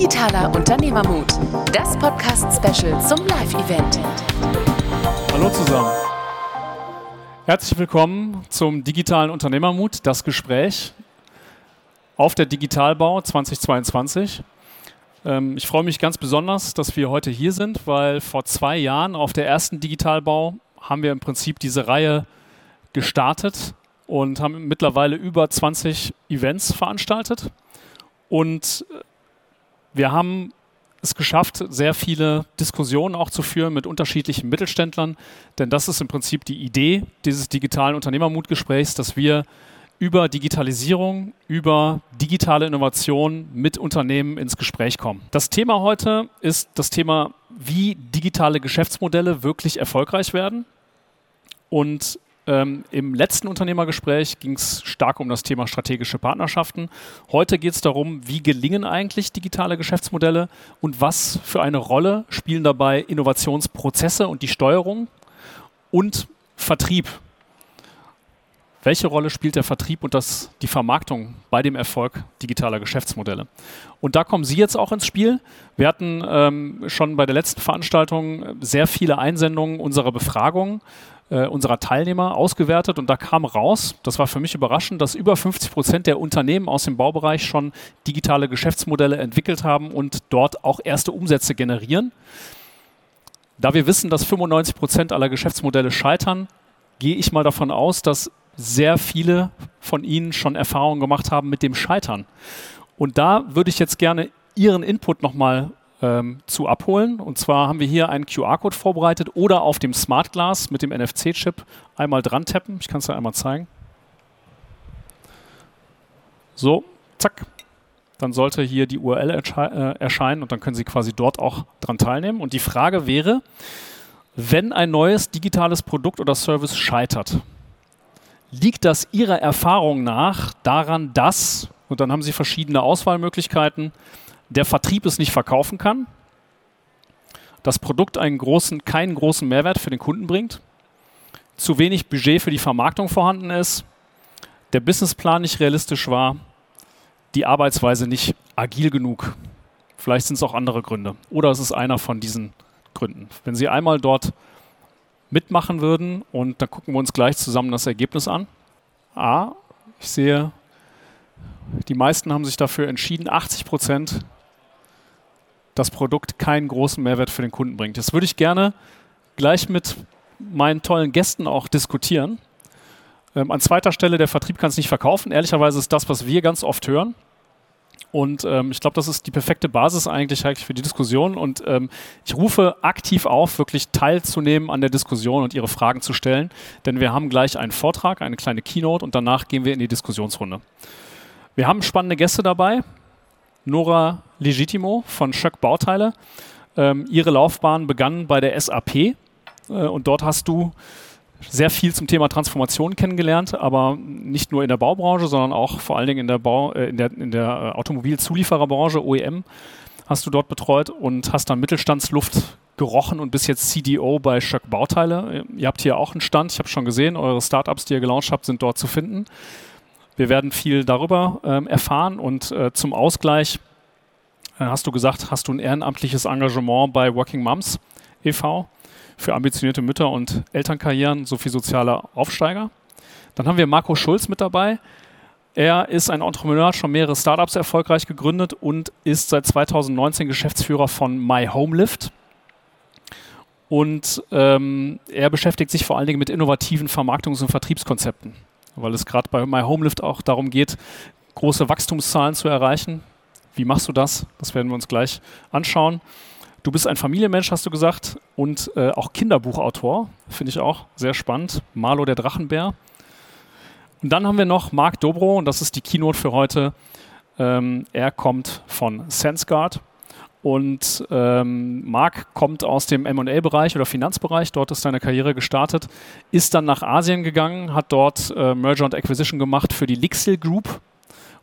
Digitaler Unternehmermut, das Podcast-Special zum Live-Event. Hallo zusammen. Herzlich willkommen zum Digitalen Unternehmermut, das Gespräch auf der Digitalbau 2022. Ähm, ich freue mich ganz besonders, dass wir heute hier sind, weil vor zwei Jahren auf der ersten Digitalbau haben wir im Prinzip diese Reihe gestartet und haben mittlerweile über 20 Events veranstaltet. Und wir haben es geschafft, sehr viele Diskussionen auch zu führen mit unterschiedlichen Mittelständlern, denn das ist im Prinzip die Idee dieses digitalen Unternehmermutgesprächs, dass wir über Digitalisierung, über digitale Innovation mit Unternehmen ins Gespräch kommen. Das Thema heute ist das Thema, wie digitale Geschäftsmodelle wirklich erfolgreich werden. Und ähm, Im letzten Unternehmergespräch ging es stark um das Thema strategische Partnerschaften. Heute geht es darum, wie gelingen eigentlich digitale Geschäftsmodelle und was für eine Rolle spielen dabei Innovationsprozesse und die Steuerung und Vertrieb. Welche Rolle spielt der Vertrieb und das, die Vermarktung bei dem Erfolg digitaler Geschäftsmodelle? Und da kommen Sie jetzt auch ins Spiel. Wir hatten ähm, schon bei der letzten Veranstaltung sehr viele Einsendungen unserer Befragungen äh, unserer Teilnehmer ausgewertet und da kam raus, das war für mich überraschend, dass über 50 Prozent der Unternehmen aus dem Baubereich schon digitale Geschäftsmodelle entwickelt haben und dort auch erste Umsätze generieren. Da wir wissen, dass 95 Prozent aller Geschäftsmodelle scheitern, gehe ich mal davon aus, dass sehr viele von Ihnen schon Erfahrungen gemacht haben mit dem Scheitern. Und da würde ich jetzt gerne Ihren Input nochmal ähm, zu abholen. Und zwar haben wir hier einen QR-Code vorbereitet oder auf dem Smart Glass mit dem NFC-Chip einmal dran tappen. Ich kann es da einmal zeigen. So, zack. Dann sollte hier die URL äh, erscheinen und dann können Sie quasi dort auch dran teilnehmen. Und die Frage wäre, wenn ein neues digitales Produkt oder Service scheitert, liegt das Ihrer Erfahrung nach daran, dass, und dann haben Sie verschiedene Auswahlmöglichkeiten, der Vertrieb es nicht verkaufen kann, das Produkt einen großen, keinen großen Mehrwert für den Kunden bringt, zu wenig Budget für die Vermarktung vorhanden ist, der Businessplan nicht realistisch war, die Arbeitsweise nicht agil genug. Vielleicht sind es auch andere Gründe. Oder es ist einer von diesen Gründen. Wenn Sie einmal dort mitmachen würden und dann gucken wir uns gleich zusammen das Ergebnis an. A, ich sehe, die meisten haben sich dafür entschieden, 80 Prozent das Produkt keinen großen Mehrwert für den Kunden bringt. Das würde ich gerne gleich mit meinen tollen Gästen auch diskutieren. Ähm, an zweiter Stelle, der Vertrieb kann es nicht verkaufen. Ehrlicherweise ist das, was wir ganz oft hören. Und ähm, ich glaube, das ist die perfekte Basis eigentlich für die Diskussion. Und ähm, ich rufe aktiv auf, wirklich teilzunehmen an der Diskussion und Ihre Fragen zu stellen. Denn wir haben gleich einen Vortrag, eine kleine Keynote und danach gehen wir in die Diskussionsrunde. Wir haben spannende Gäste dabei. Nora Legitimo von Schöck Bauteile. Ähm, ihre Laufbahn begann bei der SAP äh, und dort hast du sehr viel zum Thema Transformation kennengelernt, aber nicht nur in der Baubranche, sondern auch vor allen Dingen in der, Bau, äh, in der, in der äh, Automobilzuliefererbranche, OEM, hast du dort betreut und hast dann Mittelstandsluft gerochen und bist jetzt CDO bei Schöck Bauteile. Ihr habt hier auch einen Stand, ich habe schon gesehen, eure Startups, die ihr gelauncht habt, sind dort zu finden. Wir werden viel darüber ähm, erfahren und äh, zum Ausgleich äh, hast du gesagt, hast du ein ehrenamtliches Engagement bei Working Moms e.V. für ambitionierte Mütter und Elternkarrieren sowie soziale Aufsteiger. Dann haben wir Marco Schulz mit dabei. Er ist ein Entrepreneur, schon mehrere Startups erfolgreich gegründet und ist seit 2019 Geschäftsführer von My Home Lift. Und ähm, er beschäftigt sich vor allen Dingen mit innovativen Vermarktungs- und Vertriebskonzepten weil es gerade bei My Home Lift auch darum geht, große Wachstumszahlen zu erreichen. Wie machst du das? Das werden wir uns gleich anschauen. Du bist ein Familienmensch, hast du gesagt, und äh, auch Kinderbuchautor, finde ich auch sehr spannend. Marlo der Drachenbär. Und dann haben wir noch Marc Dobro, und das ist die Keynote für heute. Ähm, er kommt von SenseGuard. Und ähm, Marc kommt aus dem MA-Bereich oder Finanzbereich, dort ist seine Karriere gestartet, ist dann nach Asien gegangen, hat dort äh, Merger und Acquisition gemacht für die Lixil Group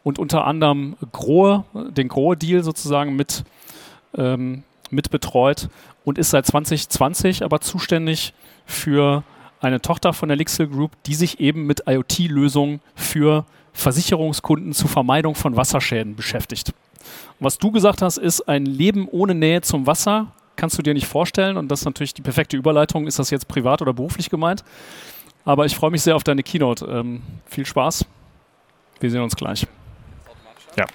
und unter anderem Grohe, den Grohe-Deal sozusagen mit, ähm, mit betreut und ist seit 2020 aber zuständig für eine Tochter von der Lixil Group, die sich eben mit IoT-Lösungen für Versicherungskunden zur Vermeidung von Wasserschäden beschäftigt. Und was du gesagt hast, ist ein Leben ohne Nähe zum Wasser kannst du dir nicht vorstellen. Und das ist natürlich die perfekte Überleitung. Ist das jetzt privat oder beruflich gemeint? Aber ich freue mich sehr auf deine Keynote. Ähm, viel Spaß. Wir sehen uns gleich. Ja.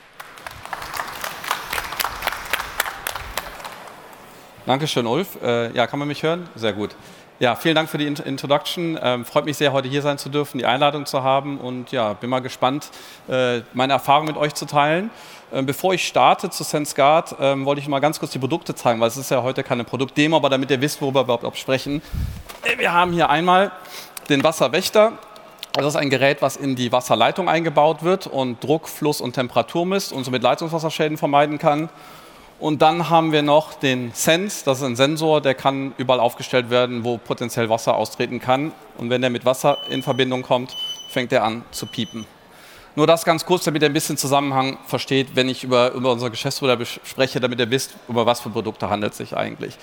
Dankeschön, Ulf. Äh, ja, kann man mich hören? Sehr gut. Ja, vielen Dank für die Introduction. Ähm, freut mich sehr, heute hier sein zu dürfen, die Einladung zu haben und ja, bin mal gespannt, äh, meine Erfahrung mit euch zu teilen. Ähm, bevor ich starte zu SenseGuard, ähm, wollte ich mal ganz kurz die Produkte zeigen, weil es ist ja heute keine Produktdemo, aber damit ihr wisst, worüber wir überhaupt sprechen. Äh, wir haben hier einmal den Wasserwächter. Das ist ein Gerät, was in die Wasserleitung eingebaut wird und Druck, Fluss und Temperatur misst und somit Leitungswasserschäden vermeiden kann. Und dann haben wir noch den Sense, das ist ein Sensor, der kann überall aufgestellt werden, wo potenziell Wasser austreten kann. Und wenn der mit Wasser in Verbindung kommt, fängt er an zu piepen. Nur das ganz kurz, damit ihr ein bisschen Zusammenhang versteht, wenn ich über, über unser Geschäftsmodell spreche, damit ihr wisst, über was für Produkte handelt es sich eigentlich.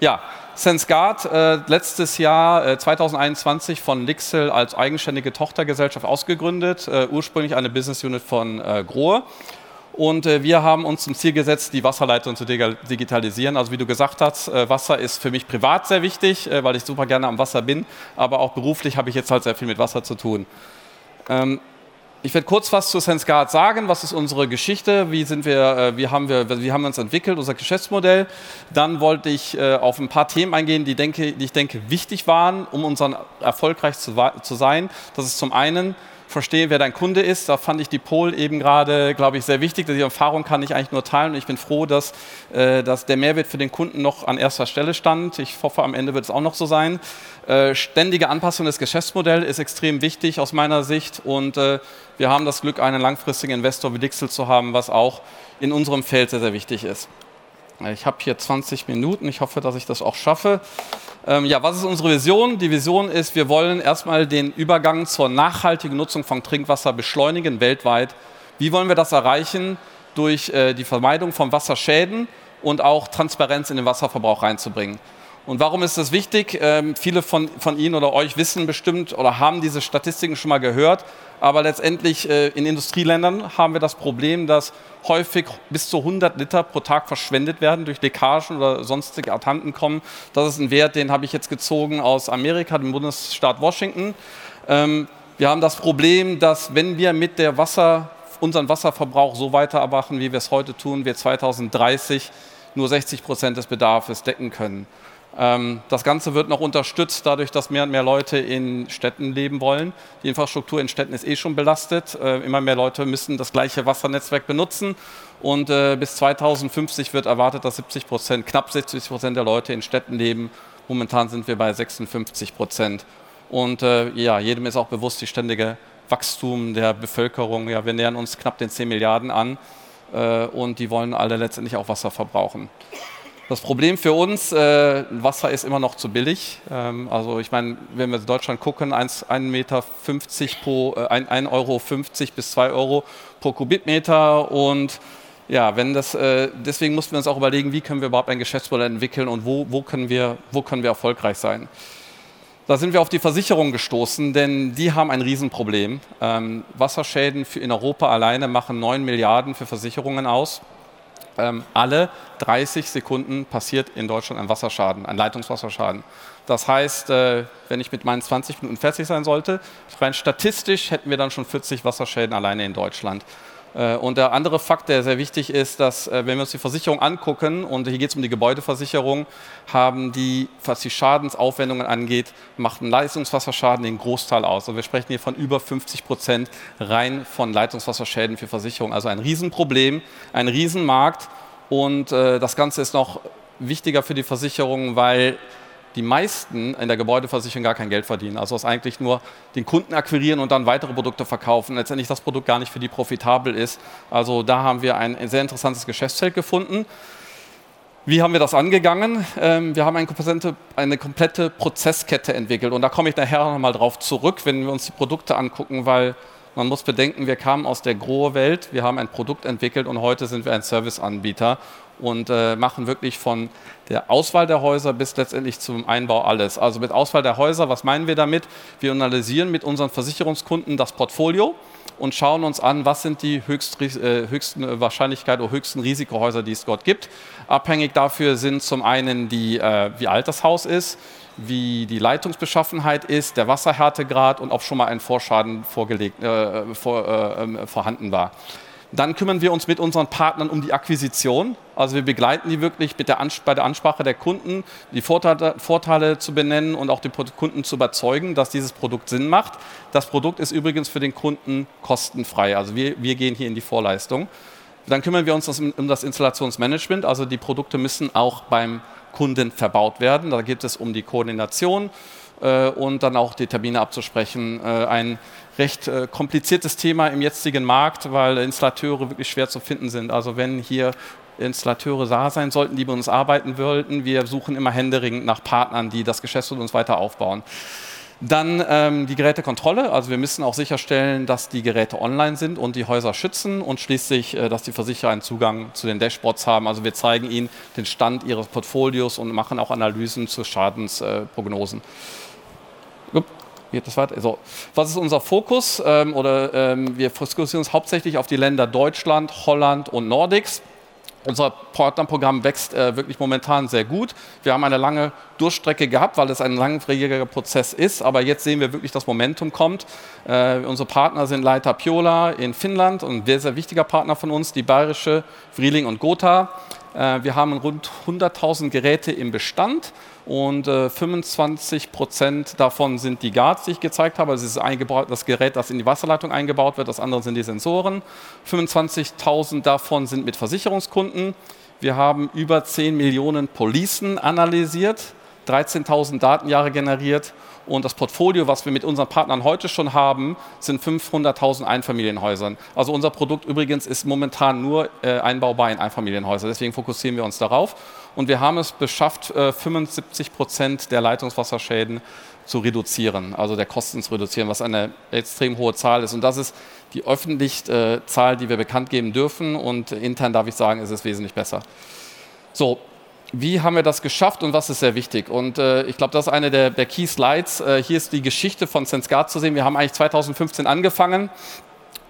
Ja, SenseGuard, äh, letztes Jahr äh, 2021 von Lixel als eigenständige Tochtergesellschaft ausgegründet, äh, ursprünglich eine Business Unit von äh, Grohe. Und äh, wir haben uns zum Ziel gesetzt, die Wasserleitung zu digitalisieren. Also wie du gesagt hast, äh, Wasser ist für mich privat sehr wichtig, weil ich super gerne am Wasser bin. Aber auch beruflich habe ich jetzt halt sehr viel mit Wasser zu tun. Ähm, ich werde kurz was zu SenseGuard sagen. Was ist unsere Geschichte? Wie, sind wir, äh, wie, haben wir, wie haben wir uns entwickelt, unser Geschäftsmodell? Dann wollte ich äh, auf ein paar Themen eingehen, die, denke, die ich denke wichtig waren, um unseren erfolgreich zu, zu sein. Das ist zum einen verstehe, wer dein Kunde ist. Da fand ich die Pol eben gerade, glaube ich, sehr wichtig. Die Erfahrung kann ich eigentlich nur teilen und ich bin froh, dass, äh, dass der Mehrwert für den Kunden noch an erster Stelle stand. Ich hoffe, am Ende wird es auch noch so sein. Äh, ständige Anpassung des Geschäftsmodells ist extrem wichtig aus meiner Sicht und äh, wir haben das Glück, einen langfristigen Investor wie Dixel zu haben, was auch in unserem Feld sehr, sehr wichtig ist. Ich habe hier 20 Minuten. Ich hoffe, dass ich das auch schaffe. Ähm, ja, was ist unsere Vision? Die Vision ist, wir wollen erstmal den Übergang zur nachhaltigen Nutzung von Trinkwasser beschleunigen weltweit. Wie wollen wir das erreichen? Durch äh, die Vermeidung von Wasserschäden und auch Transparenz in den Wasserverbrauch reinzubringen. Und warum ist das wichtig? Ähm, viele von, von Ihnen oder euch wissen bestimmt oder haben diese Statistiken schon mal gehört. Aber letztendlich äh, in Industrieländern haben wir das Problem, dass häufig bis zu 100 Liter pro Tag verschwendet werden durch Leckagen oder sonstige Attanten kommen. Das ist ein Wert, den habe ich jetzt gezogen aus Amerika, dem Bundesstaat Washington. Ähm, wir haben das Problem, dass wenn wir mit der Wasser, unseren Wasserverbrauch so weitermachen, wie wir es heute tun, wir 2030 nur 60 Prozent des Bedarfs decken können. Ähm, das Ganze wird noch unterstützt dadurch, dass mehr und mehr Leute in Städten leben wollen. Die Infrastruktur in Städten ist eh schon belastet. Äh, immer mehr Leute müssen das gleiche Wassernetzwerk benutzen. Und äh, bis 2050 wird erwartet, dass 70 Prozent, knapp 70 Prozent der Leute in Städten leben. Momentan sind wir bei 56 Prozent. Und äh, ja, jedem ist auch bewusst, die ständige Wachstum der Bevölkerung. Ja, wir nähern uns knapp den 10 Milliarden an. und die wollen alle letztendlich auch Wasser verbrauchen. Das Problem für uns, äh, Wasser ist immer noch zu billig. Ähm, also ich meine, wenn wir in Deutschland gucken, 1,50 Meter äh, 1,50 Euro bis 2 Euro pro Kubikmeter und ja, wenn das, äh, deswegen mussten wir uns auch überlegen, wie können wir überhaupt ein Geschäftsmodell entwickeln und wo, wo, können, wir, wo können wir erfolgreich sein. Da sind wir auf die Versicherung gestoßen, denn die haben ein Riesenproblem. Ähm, Wasserschäden in Europa alleine machen 9 Milliarden für Versicherungen aus ähm, alle 30 Sekunden passiert in Deutschland ein Wasserschaden, ein Leitungswasserschaden. Das heißt, äh, wenn ich mit meinen 20 Minuten fertig sein sollte, rein statistisch hätten wir dann schon 40 Wasserschäden alleine in Deutschland. Äh, und der andere Fakt, der sehr wichtig ist, dass äh, wenn wir uns die Versicherung angucken, und hier geht es um die Gebäudeversicherung, haben die, was die Schadensaufwendungen angeht, macht ein Leistungswasserschaden den Großteil aus. Und wir sprechen hier von über 50 Prozent rein von Leitungswasserschäden für Versicherungen. Also ein Riesenproblem, ein Riesenmarkt. Und äh, das Ganze ist noch wichtiger für die Versicherungen, weil die meisten in der Gebäudeversicherung gar kein Geld verdienen. Also es eigentlich nur den Kunden akquirieren und dann weitere Produkte verkaufen. Letztendlich das Produkt gar nicht für die profitabel ist. Also da haben wir ein sehr interessantes Geschäftsfeld gefunden. Wie haben wir das angegangen? Ähm, wir haben eine komplette, eine komplette Prozesskette entwickelt und da komme ich nachher nochmal drauf zurück, wenn wir uns die Produkte angucken, weil man muss bedenken, wir kamen aus der Grohe-Welt, wir haben ein Produkt entwickelt und heute sind wir ein Serviceanbieter und äh, machen wirklich von der Auswahl der Häuser bis letztendlich zum Einbau alles. Also mit Auswahl der Häuser, was meinen wir damit? Wir analysieren mit unseren Versicherungskunden das Portfolio und schauen uns an, was sind die höchst, äh, höchsten Wahrscheinlichkeit oder höchsten Risikohäuser, die es dort gibt. Abhängig dafür sind zum einen die, äh, wie alt das Haus ist, wie die Leitungsbeschaffenheit ist, der Wasserhärtegrad und ob schon mal ein Vorschaden vorgelegt, äh, vor, äh, ähm, vorhanden war. Dann kümmern wir uns mit unseren Partnern um die Akquisition. Also wir begleiten die wirklich der bei der Ansprache der Kunden, die Vorteile, Vorteile, zu benennen und auch die Kunden zu überzeugen, dass dieses Produkt Sinn macht. Das Produkt ist übrigens für den Kunden kostenfrei. Also wir, wir gehen hier in die Vorleistung. Dann kümmern wir uns um das Installationsmanagement. Also die Produkte müssen auch beim Kunden verbaut werden. Da geht es um die Koordination äh, und dann auch die Termine abzusprechen. Äh, ein recht äh, kompliziertes Thema im jetzigen Markt, weil Installateure wirklich schwer zu finden sind. Also wenn hier Installateure da sein sollten, die bei uns arbeiten wollten, wir suchen immer händeringend nach Partnern, die das Geschäft mit uns weiter aufbauen. Dann ähm, die Gerätekontrolle. Also wir müssen auch sicherstellen, dass die Geräte online sind und die Häuser schützen und schließlich, äh, dass die Versicherer einen Zugang zu den Dashboards haben. Also wir zeigen ihnen den Stand ihres Portfolios und machen auch Analysen zu Schadensprognosen. Äh, das weiter? So. Was ist unser Fokus? Ähm, oder ähm, wir fokussieren uns hauptsächlich auf die Länder Deutschland, Holland und Nordics. Unser Partnerprogramm wächst äh, wirklich momentan sehr gut. Wir haben eine lange Durchstrecke gehabt, weil es ein langwieriger Prozess ist. Aber jetzt sehen wir wirklich, dass Momentum kommt. Äh, unsere Partner sind Leiter Piola in Finnland und ein sehr, sehr wichtiger Partner von uns, die bayerische Vrieling und Gotha. Äh, wir haben rund 100.000 Geräte im Bestand und äh, 25 Prozent davon sind die Guards, die ich gezeigt habe. Also es ist das Gerät, das in die Wasserleitung eingebaut wird, das andere sind die Sensoren. 25.000 davon sind mit Versicherungskunden. Wir haben über 10 Millionen Policen analysiert, 13.000 Datenjahre generiert und das Portfolio, was wir mit unseren Partnern heute schon haben, sind 500.000 Einfamilienhäusern. Also unser Produkt übrigens ist momentan nur äh, einbaubar in Einfamilienhäuser. Deswegen fokussieren wir uns darauf. Und wir haben es beschafft, äh, 75 Prozent der Leitungswasserschäden zu reduzieren, also der Kosten zu reduzieren, was eine extrem hohe Zahl ist. Und das ist die öffentliche äh, Zahl, die wir bekannt geben dürfen. Und intern darf ich sagen, ist es wesentlich besser. So, wie haben wir das geschafft und was ist sehr wichtig? Und äh, ich glaube, das ist eine der, der Key Slides. Äh, hier ist die Geschichte von SenseGuard zu sehen. Wir haben eigentlich 2015 angefangen.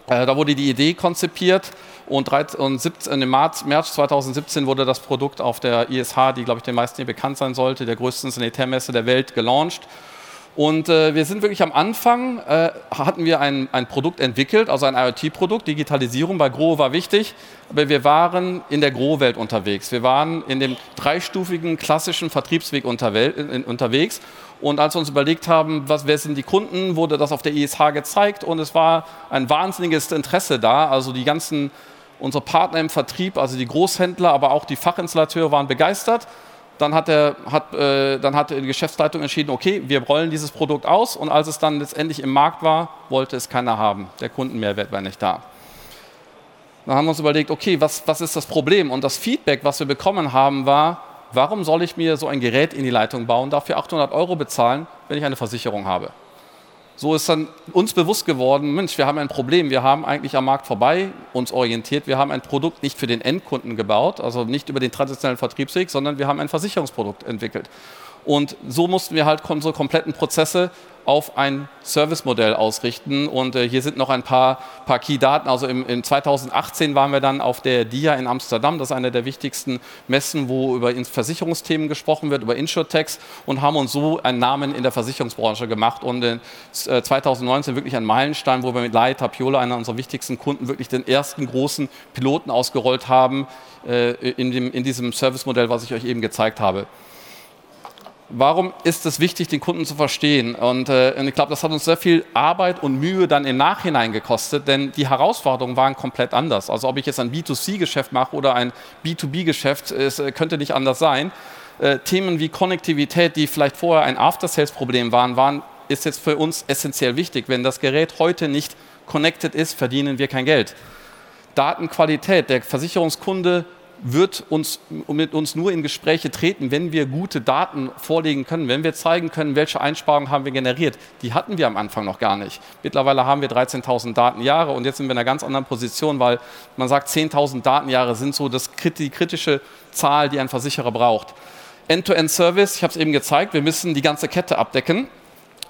Äh, da wurde die Idee konzipiert und, 13, und 17, im März, März 2017 wurde das Produkt auf der ISH, die, glaube ich, den meisten hier bekannt sein sollte, der größten Sanitärmesse der Welt, gelauncht. Und äh, wir sind wirklich am Anfang, äh, hatten wir ein, ein Produkt entwickelt, also ein IoT-Produkt, Digitalisierung bei Grohe war wichtig, aber wir waren in der Grohe-Welt unterwegs. Wir waren in dem dreistufigen klassischen Vertriebsweg unterwegs. Und als wir uns überlegt haben, was, wer sind die Kunden, wurde das auf der ISH gezeigt und es war ein wahnsinniges Interesse da. Also die ganzen, unsere Partner im Vertrieb, also die Großhändler, aber auch die Fachinstallateure waren begeistert. Dann hat, der, hat, äh, dann hat die Geschäftsleitung entschieden, okay, wir rollen dieses Produkt aus und als es dann letztendlich im Markt war, wollte es keiner haben. Der Kundenmehrwert war nicht da. Dann haben wir uns überlegt, okay, was, was ist das Problem? Und das Feedback, was wir bekommen haben, war, warum soll ich mir so ein Gerät in die Leitung bauen, dafür 800 Euro bezahlen, wenn ich eine Versicherung habe? So ist dann uns bewusst geworden, Mensch, wir haben ein Problem, wir haben eigentlich am Markt vorbei uns orientiert, wir haben ein Produkt nicht für den Endkunden gebaut, also nicht über den traditionellen Vertriebsweg, sondern wir haben ein Versicherungsprodukt entwickelt. Und so mussten wir halt unsere kompletten Prozesse auf ein Servicemodell ausrichten. Und äh, hier sind noch ein paar, paar Key-Daten. Also im, im 2018 waren wir dann auf der DIA in Amsterdam. Das ist eine der wichtigsten Messen, wo über Versicherungsthemen gesprochen wird, über Insurtechs und haben uns so einen Namen in der Versicherungsbranche gemacht. Und äh, 2019 wirklich ein Meilenstein, wo wir mit Lai Tapiola, einer unserer wichtigsten Kunden, wirklich den ersten großen Piloten ausgerollt haben äh, in, dem, in diesem Servicemodell, was ich euch eben gezeigt habe warum ist es wichtig, den Kunden zu verstehen? Und, äh, ich glaube, das hat uns sehr viel Arbeit und Mühe dann im Nachhinein gekostet, denn die Herausforderungen waren komplett anders. Also ob ich jetzt ein B2C-Geschäft mache oder ein B2B-Geschäft, es äh, könnte nicht anders sein. Äh, Themen wie Konnektivität, die vielleicht vorher ein After-Sales-Problem waren, waren, ist jetzt für uns essentiell wichtig. Wenn das Gerät heute nicht connected ist, verdienen wir kein Geld. Datenqualität, der Versicherungskunde wird uns, mit uns nur in Gespräche treten, wenn wir gute Daten vorlegen können, wenn wir zeigen können, welche Einsparungen haben wir generiert. Die hatten wir am Anfang noch gar nicht. Mittlerweile haben wir 13.000 Datenjahre und jetzt sind wir in einer ganz anderen Position, weil man sagt, 10.000 Datenjahre sind so das, die kritische Zahl, die ein Versicherer braucht. End-to-End-Service, ich habe es eben gezeigt, wir müssen die ganze Kette abdecken,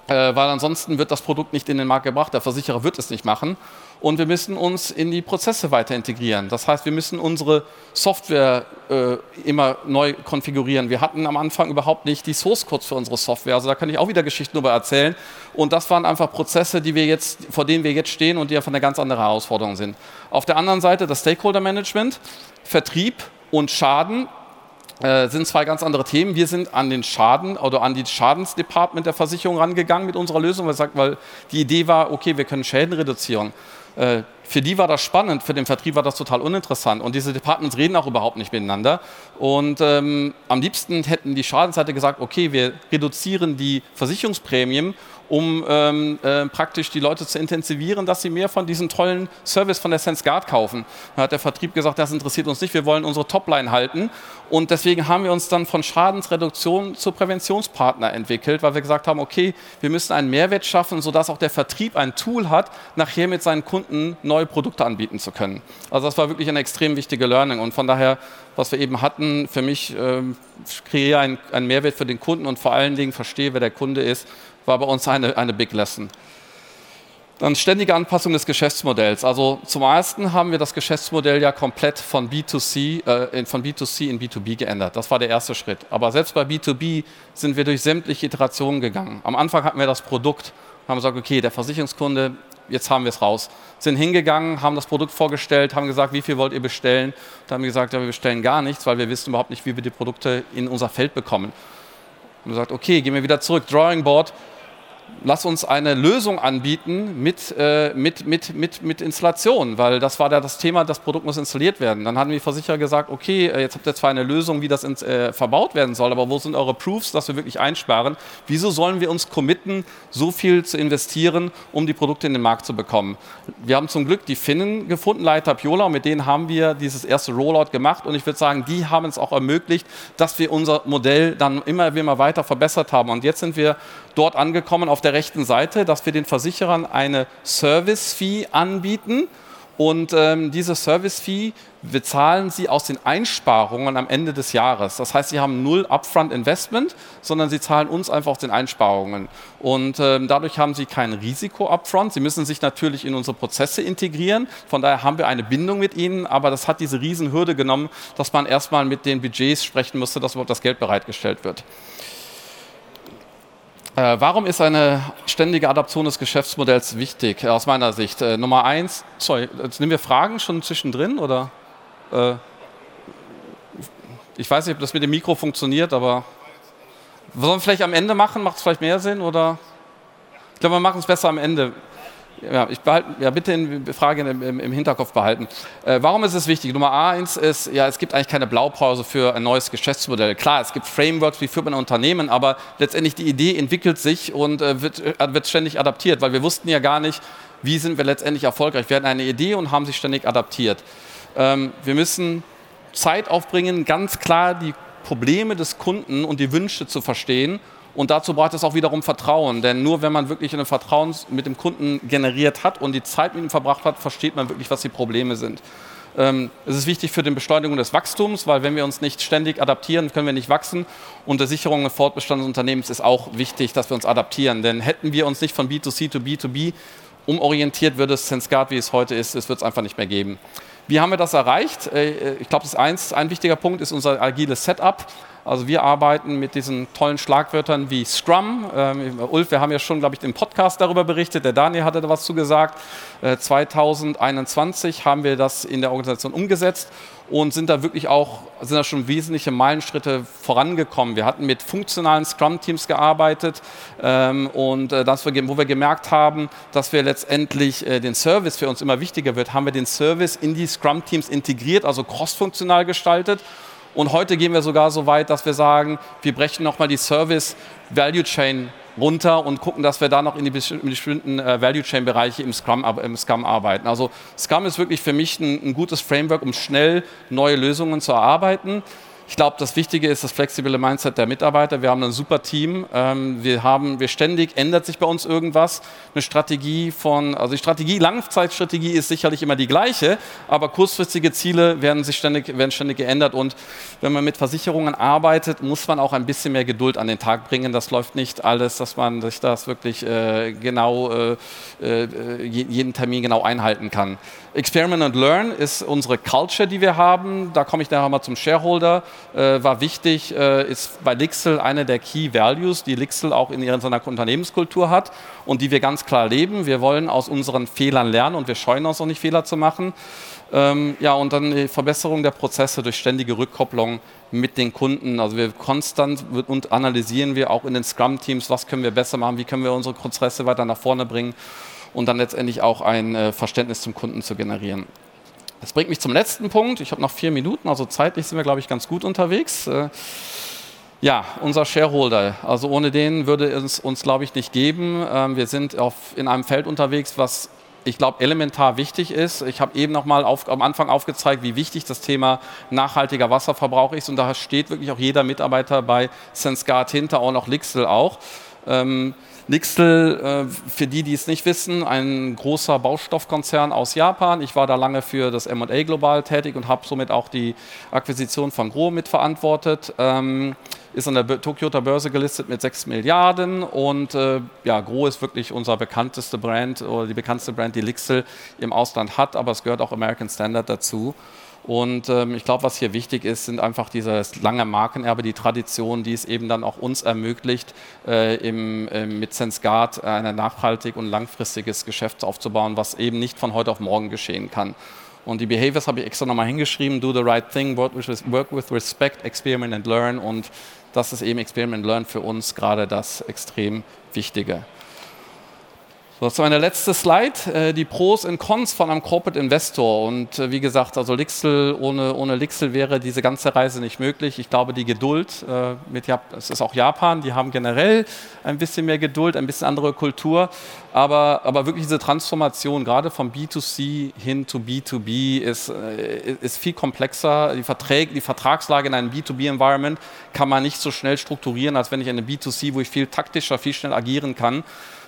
äh, weil ansonsten wird das Produkt nicht in den Markt gebracht, der Versicherer wird es nicht machen. Und wir müssen uns in die Prozesse weiter integrieren. Das heißt, wir müssen unsere Software äh, immer neu konfigurieren. Wir hatten am Anfang überhaupt nicht die Source Codes für unsere Software. Also da kann ich auch wieder Geschichten darüber erzählen. Und das waren einfach Prozesse, die wir jetzt, vor denen wir jetzt stehen und die einfach eine ganz andere Herausforderung sind. Auf der anderen Seite das Stakeholder Management, Vertrieb und Schaden äh, sind zwei ganz andere Themen. Wir sind an den Schaden oder an die Schadensdepartment der Versicherung rangegangen mit unserer Lösung, weil die Idee war, okay, wir können Schäden reduzieren. Äh, für die war das spannend, für den Vertrieb war das total uninteressant. Und diese Departments reden auch überhaupt nicht miteinander. Und ähm, am liebsten hätten die Schadenseite gesagt, okay, wir reduzieren die Versicherungsprämien um ähm, äh, praktisch die Leute zu intensivieren, dass sie mehr von diesem tollen Service von der SenseGuard kaufen. Da hat der Vertrieb gesagt, das interessiert uns nicht, wir wollen unsere Topline halten. Und deswegen haben wir uns dann von Schadensreduktion zu Präventionspartner entwickelt, weil wir gesagt haben, okay, wir müssen einen Mehrwert schaffen, sodass auch der Vertrieb ein Tool hat, nachher mit seinen Kunden neue Produkte anbieten zu können. Also das war wirklich eine extrem wichtige Learning. Und von daher, was wir eben hatten, für mich ähm, kreiere einen, einen Mehrwert für den Kunden und vor allen Dingen verstehe, wer der Kunde ist war bei uns eine, eine Big Lesson. Dann ständige Anpassung des Geschäftsmodells. Also zum ersten haben wir das Geschäftsmodell ja komplett von B2C, äh, von B2C in B2B geändert. Das war der erste Schritt. Aber selbst bei B2B sind wir durch sämtliche Iterationen gegangen. Am Anfang hatten wir das Produkt, haben gesagt, okay, der Versicherungskunde, jetzt haben wir es raus. Sind hingegangen, haben das Produkt vorgestellt, haben gesagt, wie viel wollt ihr bestellen? Dann haben wir gesagt, ja, wir bestellen gar nichts, weil wir wissen überhaupt nicht, wie wir die Produkte in unser Feld bekommen. Und gesagt, okay, gehen wir wieder zurück, Drawing Board lass uns eine Lösung anbieten mit, äh, mit, mit, mit, mit Installation, weil das war ja das Thema, das Produkt muss installiert werden. Dann haben die Versicherer gesagt, okay, äh, jetzt habt ihr zwar eine Lösung, wie das ins, äh, verbaut werden soll, aber wo sind eure Proofs, dass wir wirklich einsparen? Wieso sollen wir uns committen, so viel zu investieren, um die Produkte in den Markt zu bekommen? Wir haben zum Glück die Finnen gefunden, Leiter Piola, und mit denen haben wir dieses erste Rollout gemacht und ich würde sagen, die haben es auch ermöglicht, dass wir unser Modell dann immer, immer weiter verbessert haben. Und jetzt sind wir dort angekommen auf der rechten Seite, dass wir den Versicherern eine Service-Fee anbieten. Und ähm, diese Service-Fee bezahlen sie aus den Einsparungen am Ende des Jahres. Das heißt, sie haben null Upfront-Investment, sondern sie zahlen uns einfach aus den Einsparungen. Und ähm, dadurch haben sie kein Risiko upfront. Sie müssen sich natürlich in unsere Prozesse integrieren. Von daher haben wir eine Bindung mit ihnen. Aber das hat diese Riesenhürde genommen, dass man erstmal mit den Budgets sprechen musste, dass überhaupt das Geld bereitgestellt wird. Äh, warum ist eine ständige Adaption des Geschäftsmodells wichtig, äh, aus meiner Sicht? Äh, Nummer eins, sorry, jetzt nehmen wir Fragen schon zwischendrin oder? Ich weiß nicht, ob das mit dem Mikro funktioniert, aber sollen wir vielleicht am Ende machen? Macht es vielleicht mehr Sinn oder? Ich glaube, wir machen es besser am Ende ja, ich behalte, ja, bitte die Frage im, im, Hinterkopf behalten. Äh, warum ist es wichtig? Nummer eins ist, ja, es gibt eigentlich keine Blaupause für ein neues Geschäftsmodell. Klar, es gibt Frameworks, wie führt man ein Unternehmen, aber letztendlich die Idee entwickelt sich und äh, wird, äh, wird ständig adaptiert, weil wir wussten ja gar nicht, wie sind wir letztendlich erfolgreich. Wir hatten eine Idee und haben sie ständig adaptiert. Ähm, wir müssen Zeit aufbringen, ganz klar die Probleme des Kunden und die Wünsche zu verstehen und dazu braucht es auch wiederum Vertrauen, denn nur wenn man wirklich ein Vertrauen mit dem Kunden generiert hat und die Zeit mit ihm verbracht hat, versteht man wirklich, was die Probleme sind. Ähm, es ist wichtig für die Beschleunigung des Wachstums, weil wenn wir uns nicht ständig adaptieren, können wir nicht wachsen. Und der Sicherung des Fortbestand des Unternehmens ist auch wichtig, dass wir uns adaptieren. Denn hätten wir uns nicht von B2C to B2B umorientiert, würde es SenseGuard, wie es heute ist, es wird es einfach nicht mehr geben. Wie haben wir das erreicht? Äh, ich glaube, das eins, ein wichtiger Punkt ist unser agiles Setup. Also wir arbeiten mit diesen tollen Schlagwörtern wie Scrum. Ähm, Ulf, wir haben ja schon, glaube ich, im Podcast darüber berichtet. Der Daniel hatte da was zugesagt. Äh, 2021 haben wir das in der Organisation umgesetzt und sind da wirklich auch, sind da schon wesentliche Meilenschritte vorangekommen. Wir hatten mit funktionalen Scrum-Teams gearbeitet ähm, und äh, das, wo wir gemerkt haben, dass wir letztendlich äh, den Service für uns immer wichtiger wird, haben wir den Service in die Scrum-Teams integriert, also cross-funktional gestaltet und heute gehen wir sogar so weit, dass wir sagen, wir brechen nochmal die Service Value Chain runter und gucken, dass wir da noch in die bestimmten äh, Value Chain Bereiche im Scrum, im Scrum arbeiten. Also Scrum ist wirklich für mich ein, ein gutes Framework, um schnell neue Lösungen zu erarbeiten. Ich glaube, das Wichtige ist das flexible Mindset der Mitarbeiter. Wir haben ein super Team. Ähm, wir haben, wir ständig ändert sich bei uns irgendwas. Eine Strategie von, also die Strategie, Langzeitstrategie ist sicherlich immer die gleiche, aber kurzfristige Ziele werden sich ständig, werden ständig geändert. Und wenn man mit Versicherungen arbeitet, muss man auch ein bisschen mehr Geduld an den Tag bringen. Das läuft nicht alles, dass man sich das wirklich äh, genau, äh, äh, jeden Termin genau einhalten kann. Experiment and Learn ist unsere Culture, die wir haben. Da komme ich nachher mal zum Shareholder. Äh, war wichtig, äh, ist bei Lixel eine der Key Values, die Lixel auch in ihrer Unternehmenskultur hat und die wir ganz klar leben. Wir wollen aus unseren Fehlern lernen und wir scheuen uns auch nicht, Fehler zu machen. Ähm, ja, und dann die Verbesserung der Prozesse durch ständige Rückkopplung mit den Kunden. Also wir konstant und analysieren wir auch in den Scrum-Teams, was können wir besser machen, wie können wir unsere Prozesse weiter nach vorne bringen und dann letztendlich auch ein äh, Verständnis zum Kunden zu generieren. Das bringt mich zum letzten Punkt. Ich habe noch vier Minuten, also zeitlich sind wir, glaube ich, ganz gut unterwegs. Äh, ja, unser Shareholder. Also ohne den würde es uns, glaube ich, nicht geben. Ähm, wir sind auf, in einem Feld unterwegs, was ich glaube, elementar wichtig ist. Ich habe eben noch mal auf, am Anfang aufgezeigt, wie wichtig das Thema nachhaltiger Wasserverbrauch ist. Und da steht wirklich auch jeder Mitarbeiter bei SenseGuard hinter, auch noch Lixel auch. Ähm, Nixel, äh, für die, die es nicht wissen, ein großer Baustoffkonzern aus Japan. Ich war da lange für das M&A global tätig und habe somit auch die Akquisition von Gro mitverantwortet. Ähm, ist an der Tokyoter Börse gelistet mit 6 Milliarden und äh, ja, Gro ist wirklich unser bekannteste Brand oder die bekannteste Brand, die Lixel im Ausland hat, aber es gehört auch American Standard dazu. Und ähm, ich glaube, was hier wichtig ist, sind einfach dieses lange Markenerbe, die Tradition, die es eben dann auch uns ermöglicht, äh, im, äh, mit SenseGuard ein nachhaltig und langfristiges Geschäft aufzubauen, was eben nicht von heute auf morgen geschehen kann. Und die Behaviors habe ich extra nochmal hingeschrieben, do the right thing, work with respect, experiment and learn. Und das ist eben Experiment Learn für uns gerade das extrem Wichtige. So, das ist meine letzte Slide, äh, die Pros und Cons von einem Corporate Investor. Und äh, wie gesagt, also Lixel, ohne, ohne Lixel wäre diese ganze Reise nicht möglich. Ich glaube, die Geduld, äh, mit es ist auch Japan, die haben generell ein bisschen mehr Geduld, ein bisschen andere Kultur. Aber, aber wirklich diese Transformation, gerade vom B2C hin zu B2B, ist, ist viel komplexer. Die, Verträge, die Vertragslage in einem B2B-Environment kann man nicht so schnell strukturieren, als wenn ich eine B2C, wo ich viel taktischer, viel schnell agieren kann.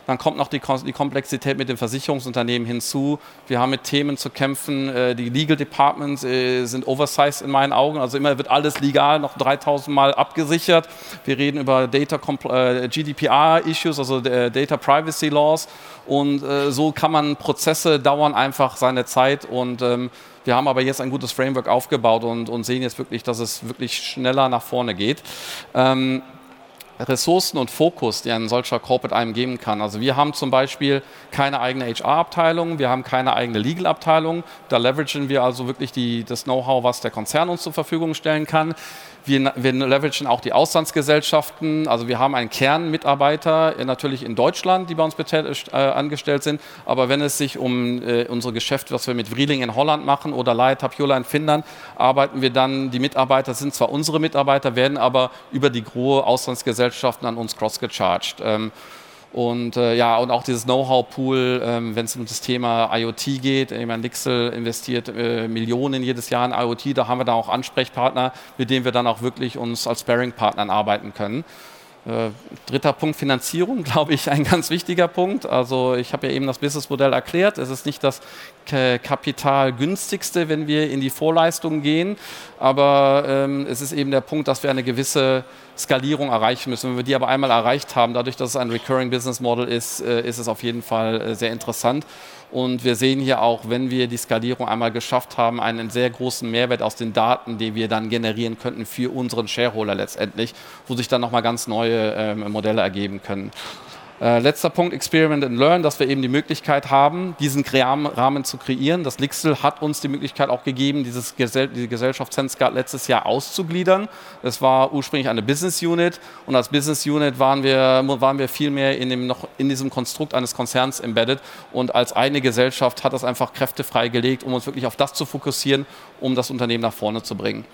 Dann kommt noch die, die Komplexität mit den Versicherungsunternehmen hinzu. Wir haben mit Themen zu kämpfen. Äh, die Legal Departments äh, sind oversized in meinen Augen. Also immer wird alles legal noch 3000 Mal abgesichert. Wir reden über Data äh, GDPR-Issues, also Data Privacy Laws. Und so kann man Prozesse dauern einfach seine Zeit und ähm, wir haben aber jetzt ein gutes Framework aufgebaut und, und, sehen jetzt wirklich, dass es wirklich schneller nach vorne geht. Ähm, Ressourcen und Fokus, die ein solcher Corporate einem geben kann. Also wir haben zum Beispiel keine eigene HR-Abteilung, wir haben keine eigene Legal-Abteilung. Da leveragen wir also wirklich die, das Know-how, was der Konzern uns zur Verfügung stellen kann. Wir, wir leveragen auch die Auslandsgesellschaften. Also wir haben einen Kern Mitarbeiter äh, natürlich in Deutschland, die bei uns äh, angestellt sind. Aber wenn es sich um äh, unsere Geschäfte, was wir mit Vrieling in Holland machen oder Laia Tapiola in Finnland, arbeiten wir dann, die Mitarbeiter sind zwar unsere Mitarbeiter, werden aber über die große Auslandsgesellschaften an uns cross-gecharged. Ähm, und äh, ja, und auch dieses Know-how-Pool, ähm, wenn es um das Thema IoT geht. Ich meine, Lixel investiert äh, Millionen jedes Jahr in IoT. Da haben wir dann auch Ansprechpartner, mit denen wir dann auch wirklich uns als Sparing-Partnern arbeiten können. Äh, dritter Punkt, Finanzierung, glaube ich, ein ganz wichtiger Punkt. Also ich habe ja eben das Businessmodell erklärt. Es ist nicht das kapitalgünstigste, wenn wir in die Vorleistung gehen, aber ähm, es ist eben der Punkt, dass wir eine gewisse Skalierung erreichen müssen. Wenn wir die aber einmal erreicht haben, dadurch, dass es ein Recurring Business Model ist, äh, ist es auf jeden Fall äh, sehr interessant. Und wir sehen hier auch, wenn wir die Skalierung einmal geschafft haben, einen sehr großen Mehrwert aus den Daten, die wir dann generieren könnten für unseren Shareholder letztendlich, wo sich dann nochmal ganz neue ähm, Modelle ergeben können. Äh, letzter Punkt, Experiment and Learn, dass wir eben die Möglichkeit haben, diesen Rahmen zu kreieren. Das Lixel hat uns die Möglichkeit auch gegeben, dieses Gesell die Gesellschaft SenseGuard letztes Jahr auszugliedern. Es war ursprünglich eine Business Unit und als Business Unit waren wir, waren wir viel mehr in, dem, noch in diesem Konstrukt eines Konzerns embedded und als eine Gesellschaft hat das einfach Kräfte freigelegt, um uns wirklich auf das zu fokussieren, um das Unternehmen nach vorne zu bringen.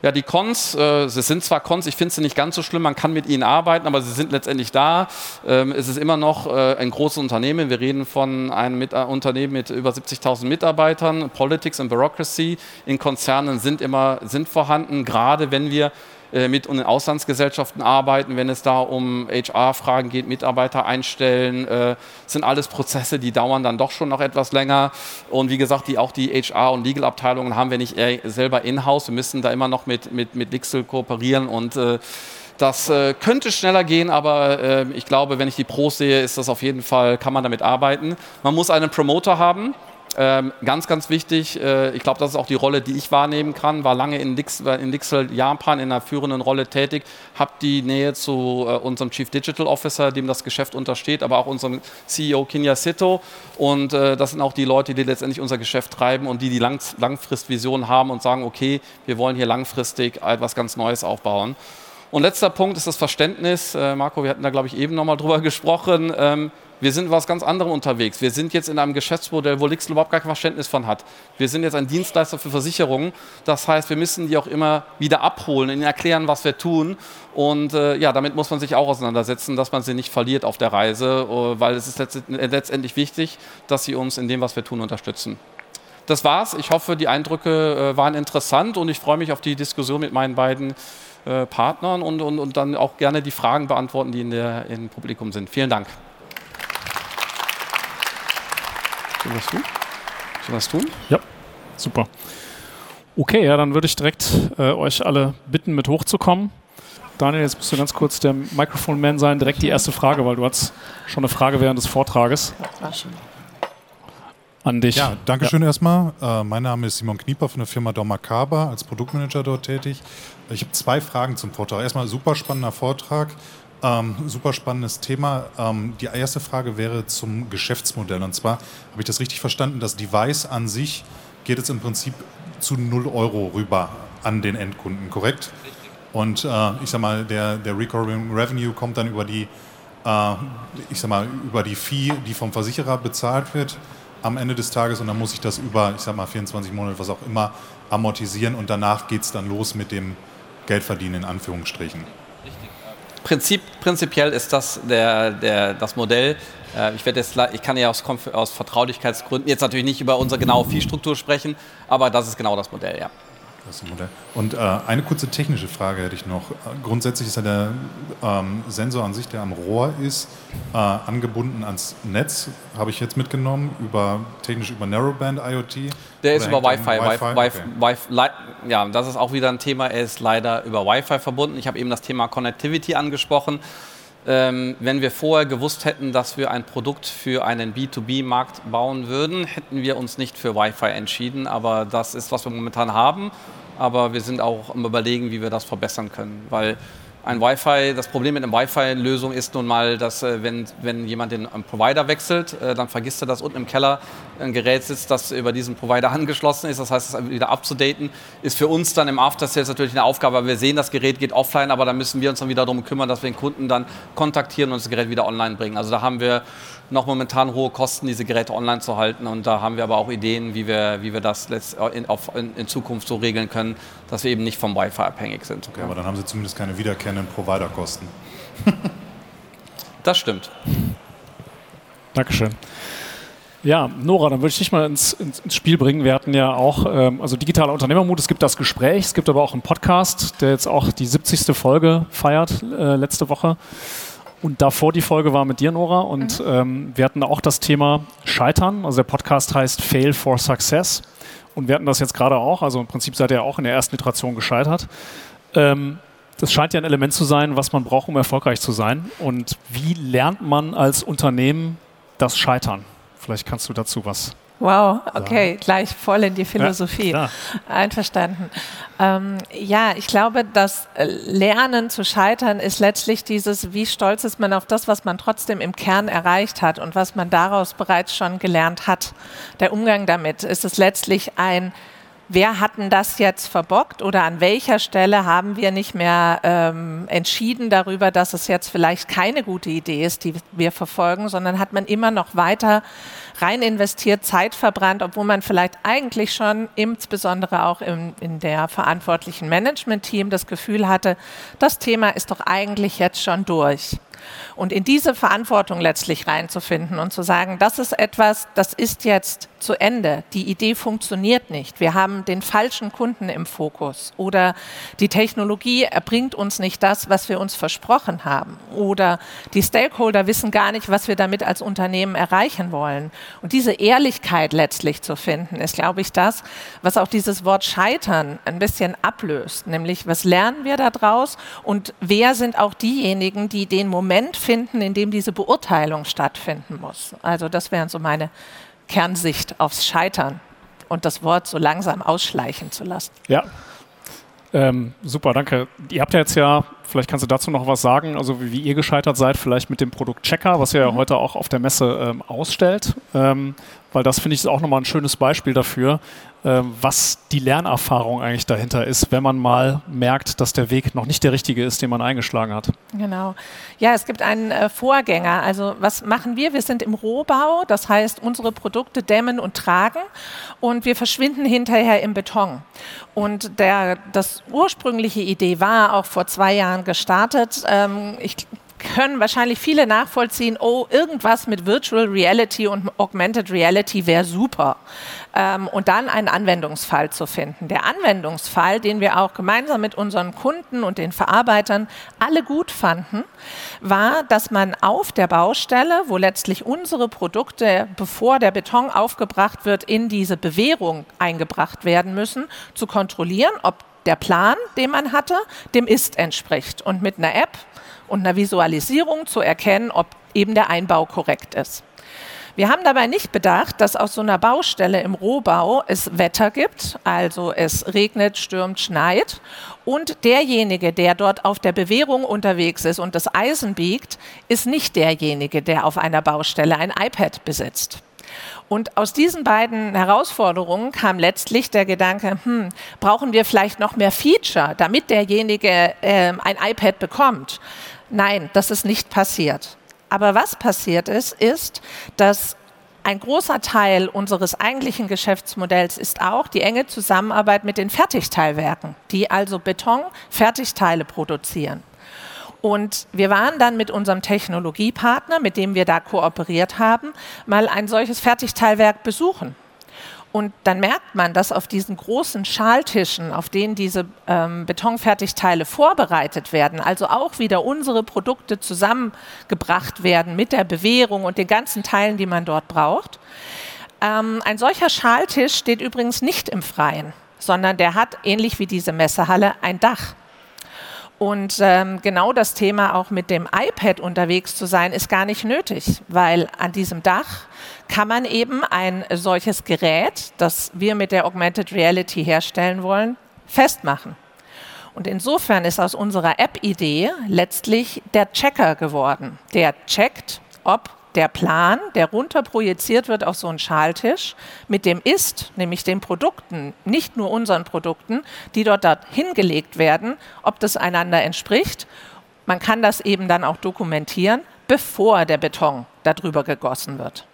Ja, die Cons, äh, sie sind zwar Cons, ich finde sie nicht ganz so schlimm, man kann mit ihnen arbeiten, aber sie sind letztendlich da. Ähm, es ist immer noch äh, ein großes Unternehmen. Wir reden von einem mit, äh, Unternehmen mit über 70.000 Mitarbeitern. Politics and Bureaucracy in Konzernen sind immer sind vorhanden, gerade wenn wir mit den Auslandsgesellschaften arbeiten, wenn es da um HR-Fragen geht, Mitarbeiter einstellen, äh, sind alles Prozesse, die dauern dann doch schon noch etwas länger. Und wie gesagt, die, auch die HR- und Legal-Abteilungen haben wir nicht selber in-house. Wir müssen da immer noch mit, mit, mit Lixel kooperieren und äh, das äh, könnte schneller gehen, aber äh, ich glaube, wenn ich die Pros sehe, ist das auf jeden Fall, kann man damit arbeiten. Man muss einen Promoter haben. Ähm, ganz, ganz wichtig, äh, ich glaube, das ist auch die Rolle, die ich wahrnehmen kann, war lange in, Dix, in Dixel Japan in einer führenden Rolle tätig, habe die Nähe zu äh, unserem Chief Digital Officer, dem das Geschäft untersteht, aber auch unserem CEO Kinya Sito und äh, das sind auch die Leute, die letztendlich unser Geschäft treiben und die die Lang Langfristvision haben und sagen, okay, wir wollen hier langfristig etwas ganz Neues aufbauen. Und letzter Punkt ist das Verständnis. Äh, Marco, wir hatten da, glaube ich, eben nochmal drüber gesprochen. Ähm, wir sind was ganz anderem unterwegs. Wir sind jetzt in einem Geschäftsmodell, wo Lixel überhaupt gar kein Verständnis von hat. Wir sind jetzt ein Dienstleister für Versicherungen. Das heißt, wir müssen die auch immer wieder abholen, ihnen erklären, was wir tun. Und äh, ja, damit muss man sich auch auseinandersetzen, dass man sie nicht verliert auf der Reise, äh, weil es ist letztendlich wichtig, dass sie uns in dem, was wir tun, unterstützen. Das war's. Ich hoffe, die Eindrücke äh, waren interessant und ich freue mich auf die Diskussion mit meinen beiden äh, Partnern und, und, und dann auch gerne die Fragen beantworten, die in der, im Publikum sind. Vielen Dank. Wir was tun? Sollen wir was tun? Ja, super. Okay, ja, dann würde ich direkt äh, euch alle bitten, mit hochzukommen. Daniel, jetzt musst du ganz kurz der Microphone-Man sein. Direkt die erste Frage, weil du hast schon eine Frage während des Vortrages. Das. An dich. Ja, danke ja. schön erstmal. Äh, mein Name ist Simon Knieper von der Firma Dormakaba, als Produktmanager dort tätig. Ich habe zwei Fragen zum Vortrag. Erstmal super spannender Vortrag. Ähm, super spannendes Thema. Ähm, die erste Frage wäre zum Geschäftsmodell. Und zwar habe ich das richtig verstanden, das Device an sich geht jetzt im Prinzip zu 0 Euro rüber an den Endkunden, korrekt? Und äh, ich sag mal, der, der Recurring Revenue kommt dann über die, äh, ich sag mal, über die Fee, die vom Versicherer bezahlt wird am Ende des Tages und dann muss ich das über, ich sag mal, 24 Monate, was auch immer, amortisieren und danach geht es dann los mit dem Geldverdienen in Anführungsstrichen. Prinzip, prinzipiell ist das der, der, das Modell. Äh, ich, jetzt, ich kann ja aus, aus Vertraulichkeitsgründen jetzt natürlich nicht über unsere genaue Viehstruktur sprechen, aber das ist genau das Modell, ja. Das Modell. Und äh, eine kurze technische Frage hätte ich noch. Grundsätzlich ist ja der ähm, Sensor an sich, der am Rohr ist, äh, angebunden ans Netz, habe ich jetzt mitgenommen, über technisch über Narrowband IoT. Der ist über Wi-Fi. Wi-Fi? Wi-Fi, Wi-Fi ja, das ist auch wieder ein Thema. Er ist leider über Wi-Fi verbunden. Ich habe eben das Thema Connectivity angesprochen. Ähm, wenn wir vorher gewusst hätten, dass wir ein Produkt für einen B2B-Markt bauen würden, hätten wir uns nicht für Wi-Fi entschieden. Aber das ist, was wir momentan haben. Aber wir sind auch am Überlegen, wie wir das verbessern können. Weil ein Wi-Fi, das Problem mit einer Wi-Fi-Lösung ist nun mal, dass äh, wenn, wenn jemand den Provider wechselt, äh, dann vergisst er, dass unten im Keller ein Gerät sitzt, das über diesen Provider angeschlossen ist. Das heißt, es wieder abzudaten, ist für uns dann im After Sales natürlich eine Aufgabe. Wir sehen, das Gerät geht offline, aber da müssen wir uns dann wieder darum kümmern, dass wir den Kunden dann kontaktieren und das Gerät wieder online bringen. Also da haben wir noch momentan hohe Kosten, diese Geräte online zu halten. Und da haben wir aber auch Ideen, wie wir, wie wir das in, auf, in, in Zukunft so regeln können, dass wir eben nicht vom Wi-Fi abhängig sind. Okay, aber dann haben Sie zumindest keine wiederkehrenden Providerkosten. das stimmt. Dankeschön. Ja, Nora, dann würde ich dich mal ins, ins, ins, Spiel bringen. Wir hatten ja auch, ähm, also digitaler Unternehmermut, es gibt das Gespräch, es gibt aber auch einen Podcast, der jetzt auch die 70. Folge feiert, äh, letzte Woche. Und davor die Folge war mit dir, Nora, und mhm. ähm, wir hatten auch das Thema Scheitern. Also der Podcast heißt Fail for Success. Und wir hatten das jetzt gerade auch, also im Prinzip seid ihr auch in der ersten Iteration gescheitert. Ähm, das scheint ja ein Element zu sein, was man braucht, um erfolgreich zu sein. Und wie lernt man als Unternehmen das Scheitern? Vielleicht kannst du dazu was Wow, okay, ja. gleich voll in die Philosophie. Ja, Einverstanden. Ähm, ja, ich glaube, das Lernen zu scheitern ist letztlich dieses, wie stolz ist man auf das, was man trotzdem im Kern erreicht hat und was man daraus bereits schon gelernt hat. Der Umgang damit ist es letztlich ein wer hat denn das jetzt verbockt oder an welcher Stelle haben wir nicht mehr ähm, entschieden darüber, dass es jetzt vielleicht keine gute Idee ist, die wir verfolgen, sondern hat man immer noch weiter rein investiert, Zeit verbrannt, obwohl man vielleicht eigentlich schon insbesondere auch im, in der verantwortlichen Management-Team das Gefühl hatte, das Thema ist doch eigentlich jetzt schon durch. Und in diese Verantwortung letztlich reinzufinden und zu sagen, das ist etwas, das ist jetzt zu Ende. Die Idee funktioniert nicht. Wir haben den falschen Kunden im Fokus. Oder die Technologie erbringt uns nicht das, was wir uns versprochen haben. Oder die Stakeholder wissen gar nicht, was wir damit als Unternehmen erreichen wollen. Und diese Ehrlichkeit letztlich zu finden, ist, glaube ich, das, was auch dieses Wort Scheitern ein bisschen ablöst. Nämlich, was lernen wir daraus und wer sind auch diejenigen, die den Moment finden, in dem diese Beurteilung stattfinden muss. Also das wären so meine Kernsicht aufs Scheitern und das Wort so langsam ausschleichen zu lassen. Ja. Ähm, super, danke. Ihr habt ja jetzt ja, vielleicht kannst du dazu noch was sagen, also wie, wie ihr gescheitert seid, vielleicht mit dem Produkt Checker, was ihr ja mhm. heute auch auf der Messe ähm, ausstellt, ähm, weil das finde ich auch nochmal ein schönes Beispiel dafür, ähm, was die Lernerfahrung eigentlich dahinter ist, wenn man mal merkt, dass der Weg noch nicht der richtige ist, den man eingeschlagen hat. Genau. Ja, es gibt einen äh, Vorgänger. Also was machen wir? Wir sind im Rohbau, das heißt, unsere Produkte dämmen und tragen und wir verschwinden hinterher im Beton. Und der, das ursprüngliche Idee war auch vor zwei Jahren gestartet. Ähm, ich können wahrscheinlich viele nachvollziehen, oh, irgendwas mit Virtual Reality und Augmented Reality wäre super. Ähm, und dann einen Anwendungsfall zu finden. Der Anwendungsfall, den wir auch gemeinsam mit unseren Kunden und den Verarbeitern alle gut fanden, war, dass man auf der Baustelle, wo letztlich unsere Produkte, bevor der Beton aufgebracht wird, in diese Bewährung eingebracht werden müssen, zu kontrollieren, ob der Plan, den man hatte, dem Ist entspricht. Und mit einer App und einer Visualisierung zu erkennen, ob eben der Einbau korrekt ist. Wir haben dabei nicht bedacht, dass aus so einer Baustelle im Rohbau es Wetter gibt, also es regnet, stürmt, schneit und derjenige, der dort auf der Bewährung unterwegs ist und das Eisen biegt, ist nicht derjenige, der auf einer Baustelle ein iPad besitzt. Und aus diesen beiden Herausforderungen kam letztlich der Gedanke, hm, brauchen wir vielleicht noch mehr Feature, damit derjenige äh, ein iPad bekommt. Nein, das ist nicht passiert. Aber was passiert ist, ist, dass ein großer Teil unseres eigentlichen Geschäftsmodells ist auch die enge Zusammenarbeit mit den Fertigteilwerken, die also Beton-Fertigteile produzieren. Und wir waren dann mit unserem Technologiepartner, mit dem wir da kooperiert haben, mal ein solches Fertigteilwerk besuchen. Und dann merkt man, dass auf diesen großen Schaltischen, auf denen diese ähm, Betonfertigteile vorbereitet werden, also auch wieder unsere Produkte zusammengebracht werden mit der Bewährung und den ganzen Teilen, die man dort braucht. Ähm, ein solcher Schaltisch steht übrigens nicht im Freien, sondern der hat, ähnlich wie diese Messehalle, ein Dach. Und ähm, genau das Thema auch mit dem iPad unterwegs zu sein, ist gar nicht nötig, weil an diesem Dach kann man eben ein solches Gerät, das wir mit der Augmented Reality herstellen wollen, festmachen. Und insofern ist aus unserer App-Idee letztlich der Checker geworden. Der checkt, ob der Plan, der runterprojiziert wird auf so einen Schaltisch, mit dem Ist, nämlich den Produkten, nicht nur unseren Produkten, die dort hingelegt werden, ob das einander entspricht. Man kann das eben dann auch dokumentieren, bevor der Beton darüber gegossen wird.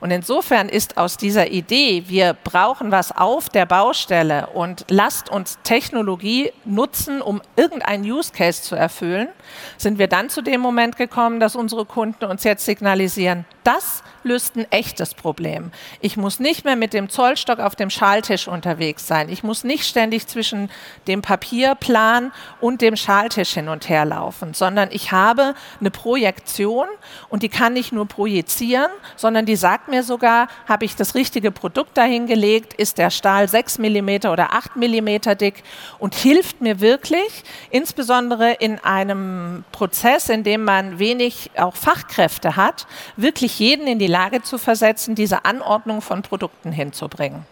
Und insofern ist aus dieser Idee, wir brauchen was auf der Baustelle und lasst uns Technologie nutzen, um irgendeinen Use Case zu erfüllen, sind wir dann zu dem Moment gekommen, dass unsere Kunden uns jetzt signalisieren, das löst ein echtes Problem. Ich muss nicht mehr mit dem Zollstock auf dem Schaltisch unterwegs sein. Ich muss nicht ständig zwischen dem Papierplan und dem Schaltisch hin und her laufen, sondern ich habe eine Projektion und die kann nicht nur projizieren, sondern die sagt mir sogar, habe ich das richtige Produkt dahingelegt, ist der Stahl 6 mm oder 8 mm dick und hilft mir wirklich, insbesondere in einem Prozess, in dem man wenig auch Fachkräfte hat, wirklich jeden in die Lage zu versetzen, diese Anordnung von Produkten hinzubringen.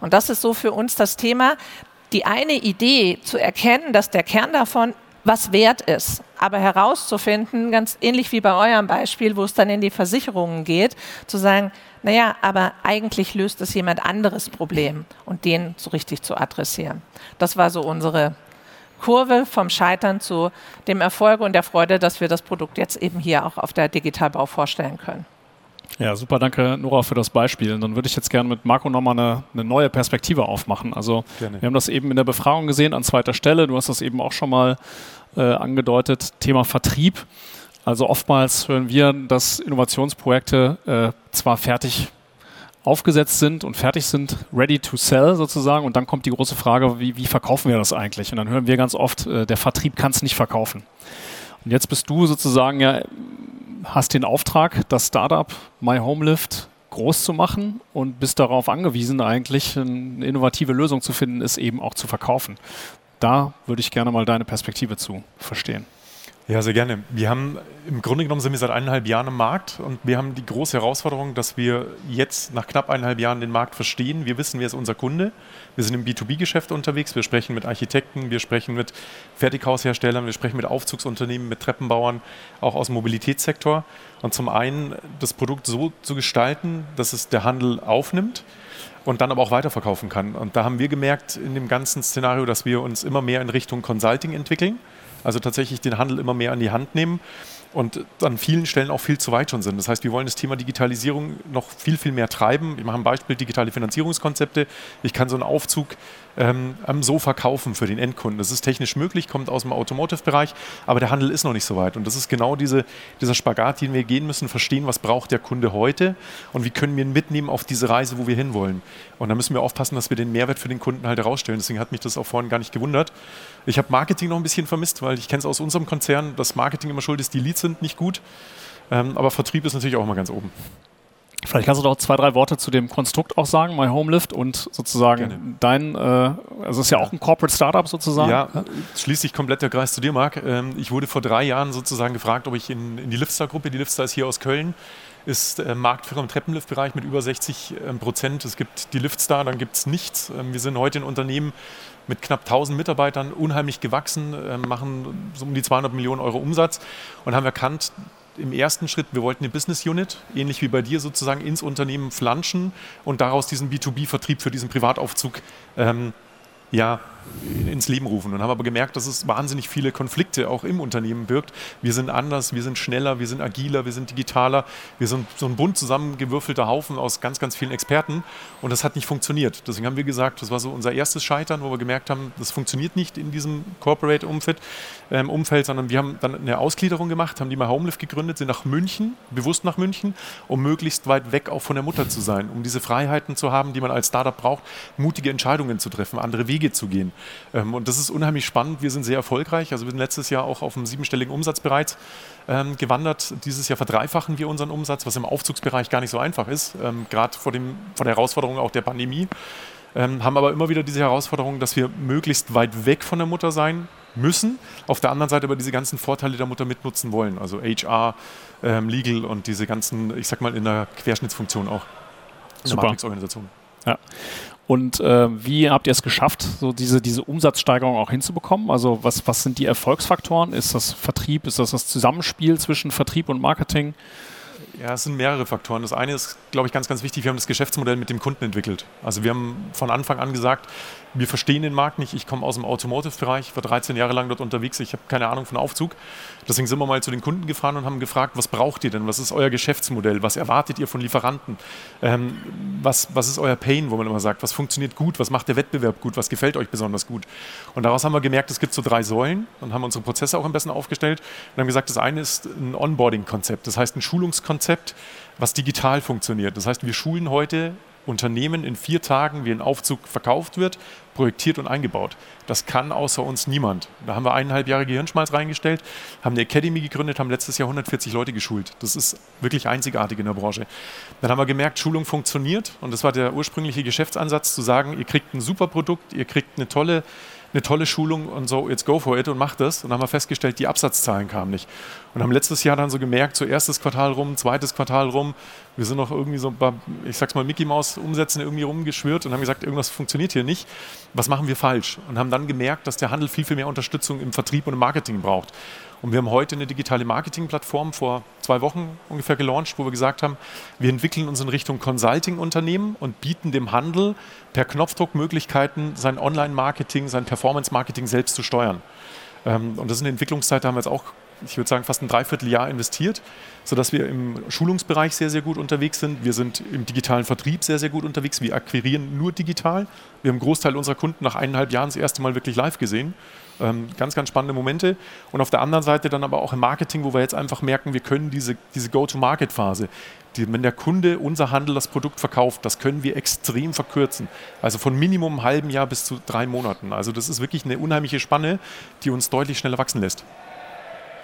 Und das ist so für uns das Thema, die eine Idee zu erkennen, dass der Kern davon was wert ist, aber herauszufinden, ganz ähnlich wie bei eurem Beispiel, wo es dann in die Versicherungen geht, zu sagen, naja, aber eigentlich löst es jemand anderes Problem und den so richtig zu adressieren. Das war so unsere Kurve vom Scheitern zu dem Erfolg und der Freude, dass wir das Produkt jetzt eben hier auch auf der Digitalbau vorstellen können. Ja, super, danke Nora für das Beispiel. Und dann würde ich jetzt gerne mit Marco nochmal eine, eine neue Perspektive aufmachen. Also gerne. wir haben das eben in der Befragung gesehen an zweiter Stelle. Du hast das eben auch schon mal äh, angedeutet, Thema Vertrieb. Also oftmals hören wir, dass Innovationsprojekte äh, zwar fertig aufgesetzt sind und fertig sind, ready to sell sozusagen. Und dann kommt die große Frage, wie, wie verkaufen wir das eigentlich? Und dann hören wir ganz oft, äh, der Vertrieb kann es nicht verkaufen. Und jetzt bist du sozusagen ja, hast den Auftrag, das Startup My Home Lift groß zu machen und bist darauf angewiesen, eigentlich eine innovative Lösung zu finden, ist eben auch zu verkaufen. Da würde ich gerne mal deine Perspektive zu verstehen. Ja, sehr gerne. Wir haben im Grunde genommen sind wir seit eineinhalb Jahren im Markt und wir haben die große Herausforderung, dass wir jetzt nach knapp eineinhalb Jahren den Markt verstehen. Wir wissen, wer ist unser Kunde. Wir sind im B2B-Geschäft unterwegs. Wir sprechen mit Architekten, wir sprechen mit Fertighausherstellern, wir sprechen mit Aufzugsunternehmen, mit Treppenbauern, auch aus dem Mobilitätssektor. Und zum einen das Produkt so zu gestalten, dass es der Handel aufnimmt und dann aber auch weiterverkaufen kann. Und da haben wir gemerkt in dem ganzen Szenario, dass wir uns immer mehr in Richtung Consulting entwickeln. Also tatsächlich den Handel immer mehr an die Hand nehmen und an vielen Stellen auch viel zu weit schon sind. Das heißt, wir wollen das Thema Digitalisierung noch viel, viel mehr treiben. Ich mache ein Beispiel, digitale Finanzierungskonzepte. Ich kann so einen Aufzug ähm, so verkaufen für den Endkunden. Das ist technisch möglich, kommt aus dem Automotive-Bereich, aber der Handel ist noch nicht so weit. Und das ist genau diese, dieser Spagat, den wir gehen müssen, verstehen, was braucht der Kunde heute und wie können wir ihn mitnehmen auf diese Reise, wo wir hinwollen. Und da müssen wir aufpassen, dass wir den Mehrwert für den Kunden halt herausstellen. Deswegen hat mich das auch vorhin gar nicht gewundert. Ich habe Marketing noch ein bisschen vermisst, weil ich kenne es aus unserem Konzern, dass Marketing immer schuld ist, die Leads sind nicht gut. Ähm, aber Vertrieb ist natürlich auch immer ganz oben. Vielleicht kannst du doch zwei, drei Worte zu dem Konstrukt auch sagen, My Home Lift und sozusagen Gerne. dein, äh, also es ist ja auch ein Corporate Startup sozusagen. Ja, schließt sich komplett der Kreis zu dir, Marc. Ähm, ich wurde vor drei Jahren sozusagen gefragt, ob ich in, in die Liftstar-Gruppe, die Liftstar ist hier aus Köln, ist äh, Marktführer im Treppenliftbereich mit über 60 ähm, Prozent. Es gibt die Liftstar, dann gibt es nichts. Ähm, wir sind heute ein Unternehmen mit knapp 1000 Mitarbeitern, unheimlich gewachsen, äh, machen so um die 200 Millionen Euro Umsatz und haben erkannt, im ersten Schritt, wir wollten eine Business Unit, ähnlich wie bei dir sozusagen, ins Unternehmen flanschen und daraus diesen B2B-Vertrieb für diesen Privataufzug ähm, ja, ins Leben rufen und haben aber gemerkt, dass es wahnsinnig viele Konflikte auch im Unternehmen birgt. Wir sind anders, wir sind schneller, wir sind agiler, wir sind digitaler, wir sind so ein bunt zusammengewürfelter Haufen aus ganz, ganz vielen Experten und das hat nicht funktioniert. Deswegen haben wir gesagt, das war so unser erstes Scheitern, wo wir gemerkt haben, das funktioniert nicht in diesem Corporate-Umfeld, ähm, Umfeld, sondern wir haben dann eine Ausgliederung gemacht, haben die mal Homelift gegründet, sind nach München, bewusst nach München, um möglichst weit weg auch von der Mutter zu sein, um diese Freiheiten zu haben, die man als Startup braucht, mutige Entscheidungen zu treffen, andere Wege zu gehen. Ähm, und das ist unheimlich spannend. Wir sind sehr erfolgreich. Also wir sind letztes Jahr auch auf einem siebenstelligen Umsatz bereits ähm, gewandert. Dieses Jahr verdreifachen wir unseren Umsatz, was im Aufzugsbereich gar nicht so einfach ist, ähm, gerade vor, vor der Herausforderung auch der Pandemie. Ähm, haben aber immer wieder diese Herausforderung, dass wir möglichst weit weg von der Mutter sein müssen, auf der anderen Seite aber diese ganzen Vorteile der Mutter mitnutzen wollen, also HR, ähm, Legal und diese ganzen, ich sag mal, in der Querschnittsfunktion auch. In der Matrix-Organisation. Ja. Und äh, wie habt ihr es geschafft, so diese, diese Umsatzsteigerung auch hinzubekommen? Also was, was sind die Erfolgsfaktoren? Ist das Vertrieb? Ist das das Zusammenspiel zwischen Vertrieb und Marketing? Ja, es sind mehrere Faktoren. Das eine ist, glaube ich, ganz, ganz wichtig, wir haben das Geschäftsmodell mit dem Kunden entwickelt. Also wir haben von Anfang an gesagt, wir verstehen den Markt nicht. Ich komme aus dem Automotive-Bereich, war 13 Jahre lang dort unterwegs. Ich habe keine Ahnung von Aufzug. Deswegen sind wir mal zu den Kunden gefahren und haben gefragt, was braucht ihr denn? Was ist euer Geschäftsmodell? Was erwartet ihr von Lieferanten? Ähm, was, was ist euer Pain, wo man immer sagt, was funktioniert gut? Was macht der Wettbewerb gut? Was gefällt euch besonders gut? Und daraus haben wir gemerkt, es gibt so drei Säulen und haben unsere Prozesse auch am besten aufgestellt und haben gesagt, das eine ist ein Onboarding-Konzept. Das heißt ein Schulungskonzept, was digital funktioniert. Das heißt, wir schulen heute Unternehmen in vier Tagen, wie ein Aufzug verkauft wird, projektiert und eingebaut. Das kann außer uns niemand. Da haben wir eineinhalb Jahre Gehirnschmalz reingestellt, haben eine Academy gegründet, haben letztes Jahr 140 Leute geschult. Das ist wirklich einzigartig in der Branche. Dann haben wir gemerkt, Schulung funktioniert und das war der ursprüngliche Geschäftsansatz, zu sagen, ihr kriegt ein super Produkt, ihr kriegt eine tolle eine tolle Schulung und so, jetzt go for it und mach das. Und dann haben wir festgestellt, die Absatzzahlen kamen nicht. Und haben letztes Jahr dann so gemerkt, so erstes Quartal rum, zweites Quartal rum, Wir sind noch irgendwie so bei, ich sag's mal, Mickey Maus Umsätzen irgendwie rumgeschwört und haben gesagt, irgendwas funktioniert hier nicht. Was machen wir falsch? Und haben dann gemerkt, dass der Handel viel, viel mehr Unterstützung im Vertrieb und im Marketing braucht. Und wir haben heute eine digitale Marketingplattform vor zwei Wochen ungefähr gelauncht, wo wir gesagt haben, wir entwickeln uns in Richtung Consulting-Unternehmen und bieten dem Handel per Knopfdruck Möglichkeiten, sein Online-Marketing, sein Performance-Marketing selbst zu steuern. Ähm, und das ist eine Entwicklungszeit, da haben wir jetzt auch, ich würde sagen, fast ein Dreivierteljahr investiert, sodass wir im Schulungsbereich sehr, sehr gut unterwegs sind. Wir sind im digitalen Vertrieb sehr, sehr gut unterwegs. Wir akquirieren nur digital. Wir haben einen Großteil unserer Kunden nach eineinhalb Jahren das erste Mal wirklich live gesehen. Ähm, ganz, ganz spannende Momente. Und auf der anderen Seite dann aber auch im Marketing, wo wir jetzt einfach merken, wir können diese, diese Go-to-Market-Phase, die, wenn der Kunde, unser Handel das Produkt verkauft, das können wir extrem verkürzen. Also von Minimum einem halben Jahr bis zu drei Monaten. Also das ist wirklich eine unheimliche Spanne, die uns deutlich schneller wachsen lässt.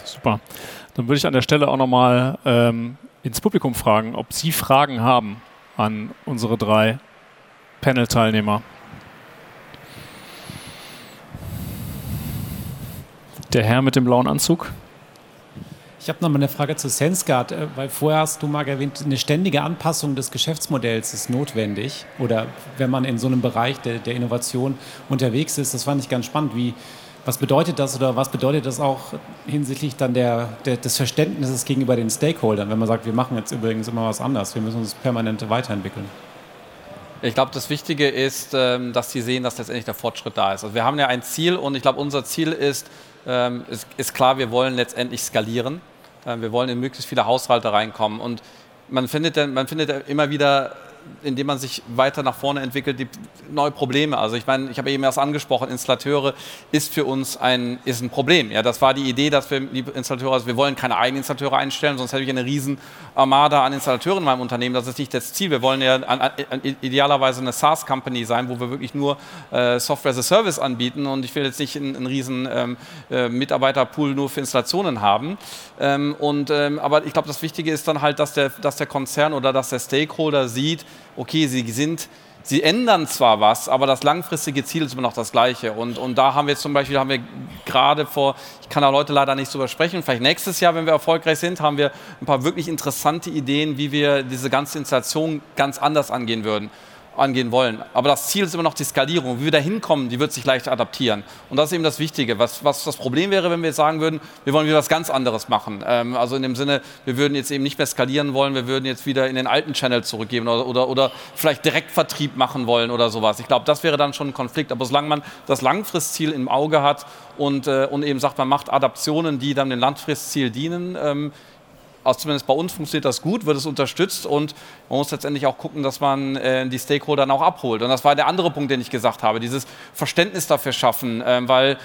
Super. Dann würde ich an der Stelle auch nochmal ähm, ins Publikum fragen, ob Sie Fragen haben an unsere drei Panel-Teilnehmer. Der Herr mit dem blauen Anzug. Ich habe noch mal eine Frage zu SenseGuard, äh, weil vorher hast du mal erwähnt, eine ständige Anpassung des Geschäftsmodells ist notwendig. Oder wenn man in so einem Bereich der, der Innovation unterwegs ist, das fand ich ganz spannend. Wie, was bedeutet das oder was bedeutet das auch hinsichtlich dann der, der, des Verständnisses gegenüber den Stakeholdern, wenn man sagt, wir machen jetzt übrigens immer was anders, wir müssen uns permanent weiterentwickeln? Ich glaube, das Wichtige ist, ähm, dass sie sehen, dass letztendlich der Fortschritt da ist. Also wir haben ja ein Ziel und ich glaube, unser Ziel ist, ähm, ist, ist klar, wir wollen letztendlich skalieren. Ähm, wir wollen in möglichst viele Haushalte reinkommen. Und man findet, man findet immer wieder indem man sich weiter nach vorne entwickelt, die neue Probleme. Also ich meine, ich habe eben erst angesprochen, Installateure ist für uns ein, ist ein Problem. Ja, das war die Idee, dass wir, liebe Installateure, also wir wollen keine eigenen Installateure einstellen, sonst hätte ich eine riesen Armada an Installateuren in meinem Unternehmen. Das ist nicht das Ziel. Wir wollen ja an, an, idealerweise eine SaaS-Company sein, wo wir wirklich nur äh, Software as a Service anbieten und ich will jetzt nicht einen, einen riesen ähm, äh, Mitarbeiterpool nur für Installationen haben. Ähm, und, ähm, aber ich glaube, das Wichtige ist dann halt, dass der, dass der Konzern oder dass der Stakeholder sieht, okay, sie sind Sie ändern zwar was, aber das langfristige Ziel ist immer noch das gleiche. Und, und da haben wir zum Beispiel, haben wir gerade vor, ich kann da Leute leider nicht drüber sprechen, vielleicht nächstes Jahr, wenn wir erfolgreich sind, haben wir ein paar wirklich interessante Ideen, wie wir diese ganze Installation ganz anders angehen würden angehen wollen. Aber das Ziel ist immer noch die Skalierung. Wie wir da hinkommen, die wird sich leicht adaptieren. Und das ist eben das Wichtige. Was, was das Problem wäre, wenn wir jetzt sagen würden, wir wollen wieder was ganz anderes machen. Ähm, also in dem Sinne, wir würden jetzt eben nicht mehr skalieren wollen, wir würden jetzt wieder in den alten Channel zurückgeben oder, oder, oder vielleicht Direktvertrieb machen wollen oder sowas. Ich glaube, das wäre dann schon ein Konflikt. Aber solange man das Langfristziel im Auge hat und, äh, und eben sagt, man macht Adaptionen, die dann dem Langfristziel dienen, ähm, also zumindest bei uns funktioniert das gut, wird es unterstützt und man muss letztendlich auch gucken, dass man äh, die Stakeholder dann auch abholt. Und das war der andere Punkt, den ich gesagt habe, dieses Verständnis dafür schaffen, äh, weil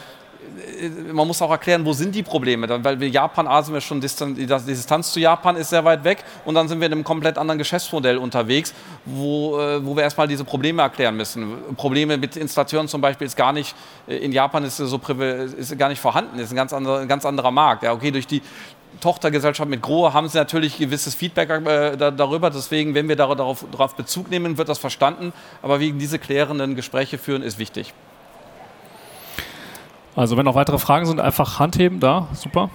man muss auch erklären, wo sind die Probleme. Weil wir Japan, A sind wir schon, die Distanz zu Japan ist sehr weit weg und dann sind wir in einem komplett anderen Geschäftsmodell unterwegs, wo, äh, wo wir erstmal diese Probleme erklären müssen. Probleme mit Installateuren zum Beispiel ist gar nicht, äh, in Japan ist so ist gar nicht vorhanden, ist ein ganz anderer, ein ganz anderer Markt. Ja, okay, durch die, Tochtergesellschaft mit Grohe haben sie natürlich gewisses Feedback äh, da, darüber. Deswegen, wenn wir darauf, darauf Bezug nehmen, wird das verstanden. Aber wegen diese klärenden Gespräche führen ist wichtig. Also wenn noch weitere Fragen sind, einfach Hand heben, da, super.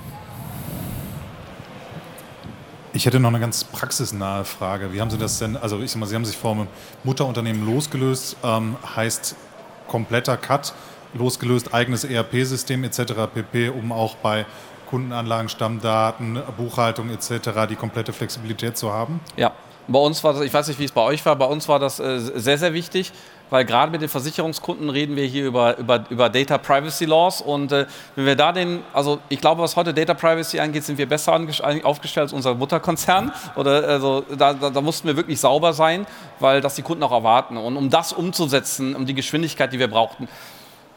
Ich hätte noch eine ganz praxisnahe Frage. Wie haben Sie das denn, also ich sag mal, Sie haben sich vom Mutterunternehmen losgelöst, ähm, heißt kompletter Cut, losgelöst, eigenes ERP-System etc. pp, um auch bei Kundenanlagen, Stammdaten, Buchhaltung etc. die komplette Flexibilität zu haben? Ja, bei uns war das, ich weiß nicht, wie es bei euch war, bei uns war das äh, sehr, sehr wichtig, weil gerade mit den Versicherungskunden reden wir hier über, über, über Data Privacy Laws und äh, wenn wir da den, also ich glaube, was heute Data Privacy angeht, sind wir besser aufgestellt als unser Mutterkonzern oder also da, da, da, mussten wir wirklich sauber sein, weil das die Kunden auch erwarten und um das umzusetzen, um die Geschwindigkeit, die wir brauchten,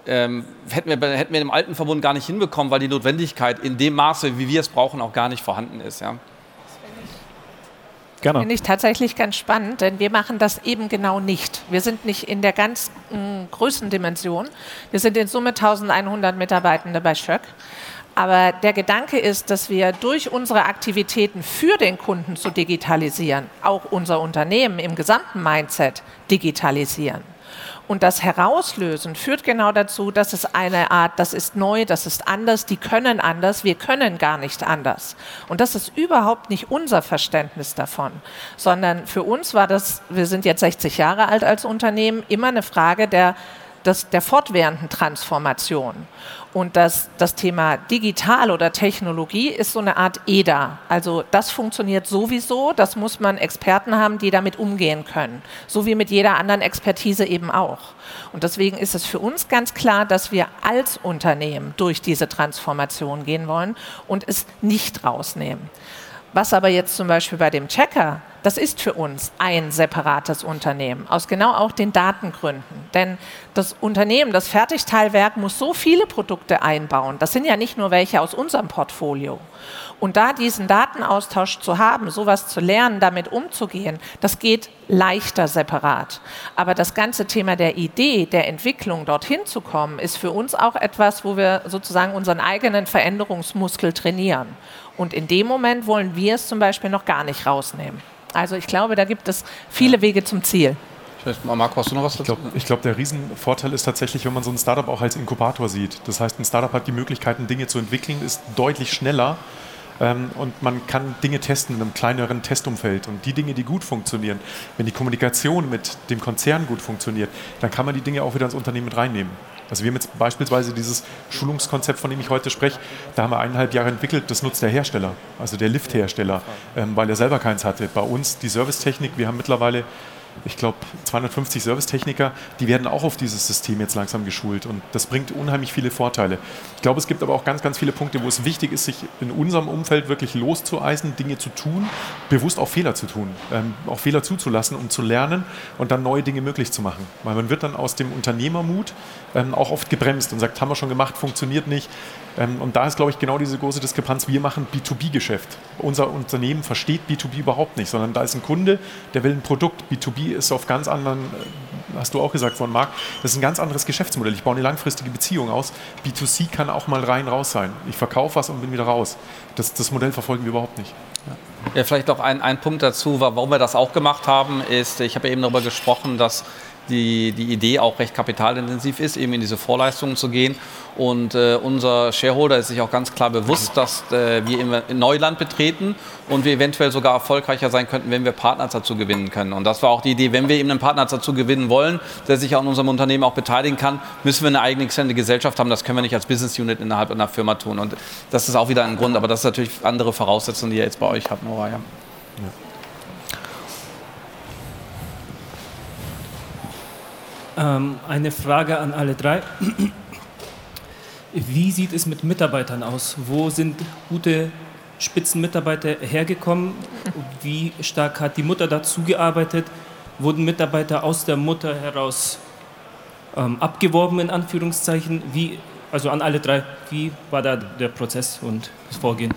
ähm, hätten, wir, hätten wir im alten Verbund gar nicht hinbekommen, weil die Notwendigkeit in dem Maße, wie wir es brauchen, auch gar nicht vorhanden ist. Ja. Gerne. Finde ich tatsächlich ganz spannend, denn wir machen das eben genau nicht. Wir sind nicht in der ganz äh, Größendimension. Wir sind in Summe 1100 Mitarbeitende bei Schöck. Aber der Gedanke ist, dass wir durch unsere Aktivitäten für den Kunden zu digitalisieren, auch unser Unternehmen im gesamten Mindset digitalisieren. Und das Herauslösen führt genau dazu, dass es eine Art, das ist neu, das ist anders, die können anders, wir können gar nicht anders. Und das ist überhaupt nicht unser Verständnis davon, sondern für uns war das, wir sind jetzt 60 Jahre alt als Unternehmen, immer eine Frage der des, der fortwährenden Transformation. Und das, das Thema Digital oder Technologie ist so eine Art EDA. Also das funktioniert sowieso, das muss man Experten haben, die damit umgehen können. So wie mit jeder anderen Expertise eben auch. Und deswegen ist es für uns ganz klar, dass wir als Unternehmen durch diese Transformation gehen wollen und es nicht rausnehmen. Was aber jetzt zum Beispiel bei dem Checker das ist für uns ein separates Unternehmen, aus genau auch den Datengründen. Denn das Unternehmen, das Fertigteilwerk muss so viele Produkte einbauen. Das sind ja nicht nur welche aus unserem Portfolio. Und da diesen Datenaustausch zu haben, sowas zu lernen, damit umzugehen, das geht leichter separat. Aber das ganze Thema der Idee, der Entwicklung, dorthin zu kommen, ist für uns auch etwas, wo wir sozusagen unseren eigenen Veränderungsmuskel trainieren. Und in dem Moment wollen wir es zum Beispiel noch gar nicht rausnehmen. Also ich glaube, da gibt es viele. Wege zum Ziel. Marco, hast du noch was dazu? Ich glaube, glaub, der Riesenvorteil ist tatsächlich, wenn man so ein Startup auch als Inkubator sieht. Das heißt, ein Startup hat die Möglichkeiten, Dinge zu entwickeln, ist deutlich schneller und man kann Dinge testen in einem kleineren Testumfeld. Und die Dinge, die gut funktionieren, wenn die Kommunikation mit dem Konzern gut funktioniert, dann kann man die Dinge auch wieder ins Unternehmen mit reinnehmen. Also wir haben jetzt beispielsweise dieses Schulungskonzept, von dem ich heute spreche, da haben wir eineinhalb Jahre entwickelt, das nutzt der Hersteller, also der Lifthersteller, ähm, weil er selber keins hatte. Bei uns die Servicetechnik, wir haben mittlerweile ich glaube, 250 Servicetechniker, die werden auch auf dieses System jetzt langsam geschult und das bringt unheimlich viele Vorteile. Ich glaube, es gibt aber auch ganz, ganz viele Punkte, wo es wichtig ist, sich in unserem Umfeld wirklich loszueisen, Dinge zu tun, bewusst auch Fehler zu tun, ähm, auch Fehler zuzulassen, um zu lernen und dann neue Dinge möglich zu machen. Weil man wird dann aus dem Unternehmermut ähm, auch oft gebremst und sagt, haben wir schon gemacht, funktioniert nicht. Ähm, und da ist, glaube ich, genau diese große Diskrepanz. Wir machen B2B-Geschäft. Unser Unternehmen versteht B2B überhaupt nicht, sondern da ist ein Kunde, der will ein Produkt. B2B ist auf ganz anderen, äh, hast du auch gesagt von Marc, das ist ein ganz anderes Geschäftsmodell. Ich baue eine langfristige Beziehung aus. B2C kann auch mal rein raus sein. Ich verkaufe was und bin wieder raus. Das, das Modell verfolgen wir überhaupt nicht. Ja. Ja, vielleicht noch ein, ein Punkt dazu, warum wir das auch gemacht haben, ist, ich habe eben darüber gesprochen, dass die, die Idee auch recht kapitalintensiv ist, eben in diese Vorleistungen zu gehen. Und äh, unser Shareholder ist sich auch ganz klar bewusst, dass äh, wir in Neuland betreten und wir eventuell sogar erfolgreicher sein könnten, wenn wir Partner dazu gewinnen können. Und das war auch die Idee, wenn wir eben einen Partner dazu gewinnen wollen, der sich an unserem Unternehmen auch beteiligen kann, müssen wir eine eigene Gesellschaft haben. Das können wir nicht als Business Unit innerhalb einer Firma tun. Und das ist auch wieder ein Grund, aber das ist natürlich andere Voraussetzungen, die ihr jetzt bei euch habt, Nora. Ähm, eine Frage an alle drei. Wie sieht es mit Mitarbeitern aus? Wo sind gute Spitzenmitarbeiter hergekommen? Wie stark hat die Mutter dazu gearbeitet? Wurden Mitarbeiter aus der Mutter heraus ähm, abgeworben, in Anführungszeichen? Wie, also an alle drei, wie war da der Prozess und das Vorgehen?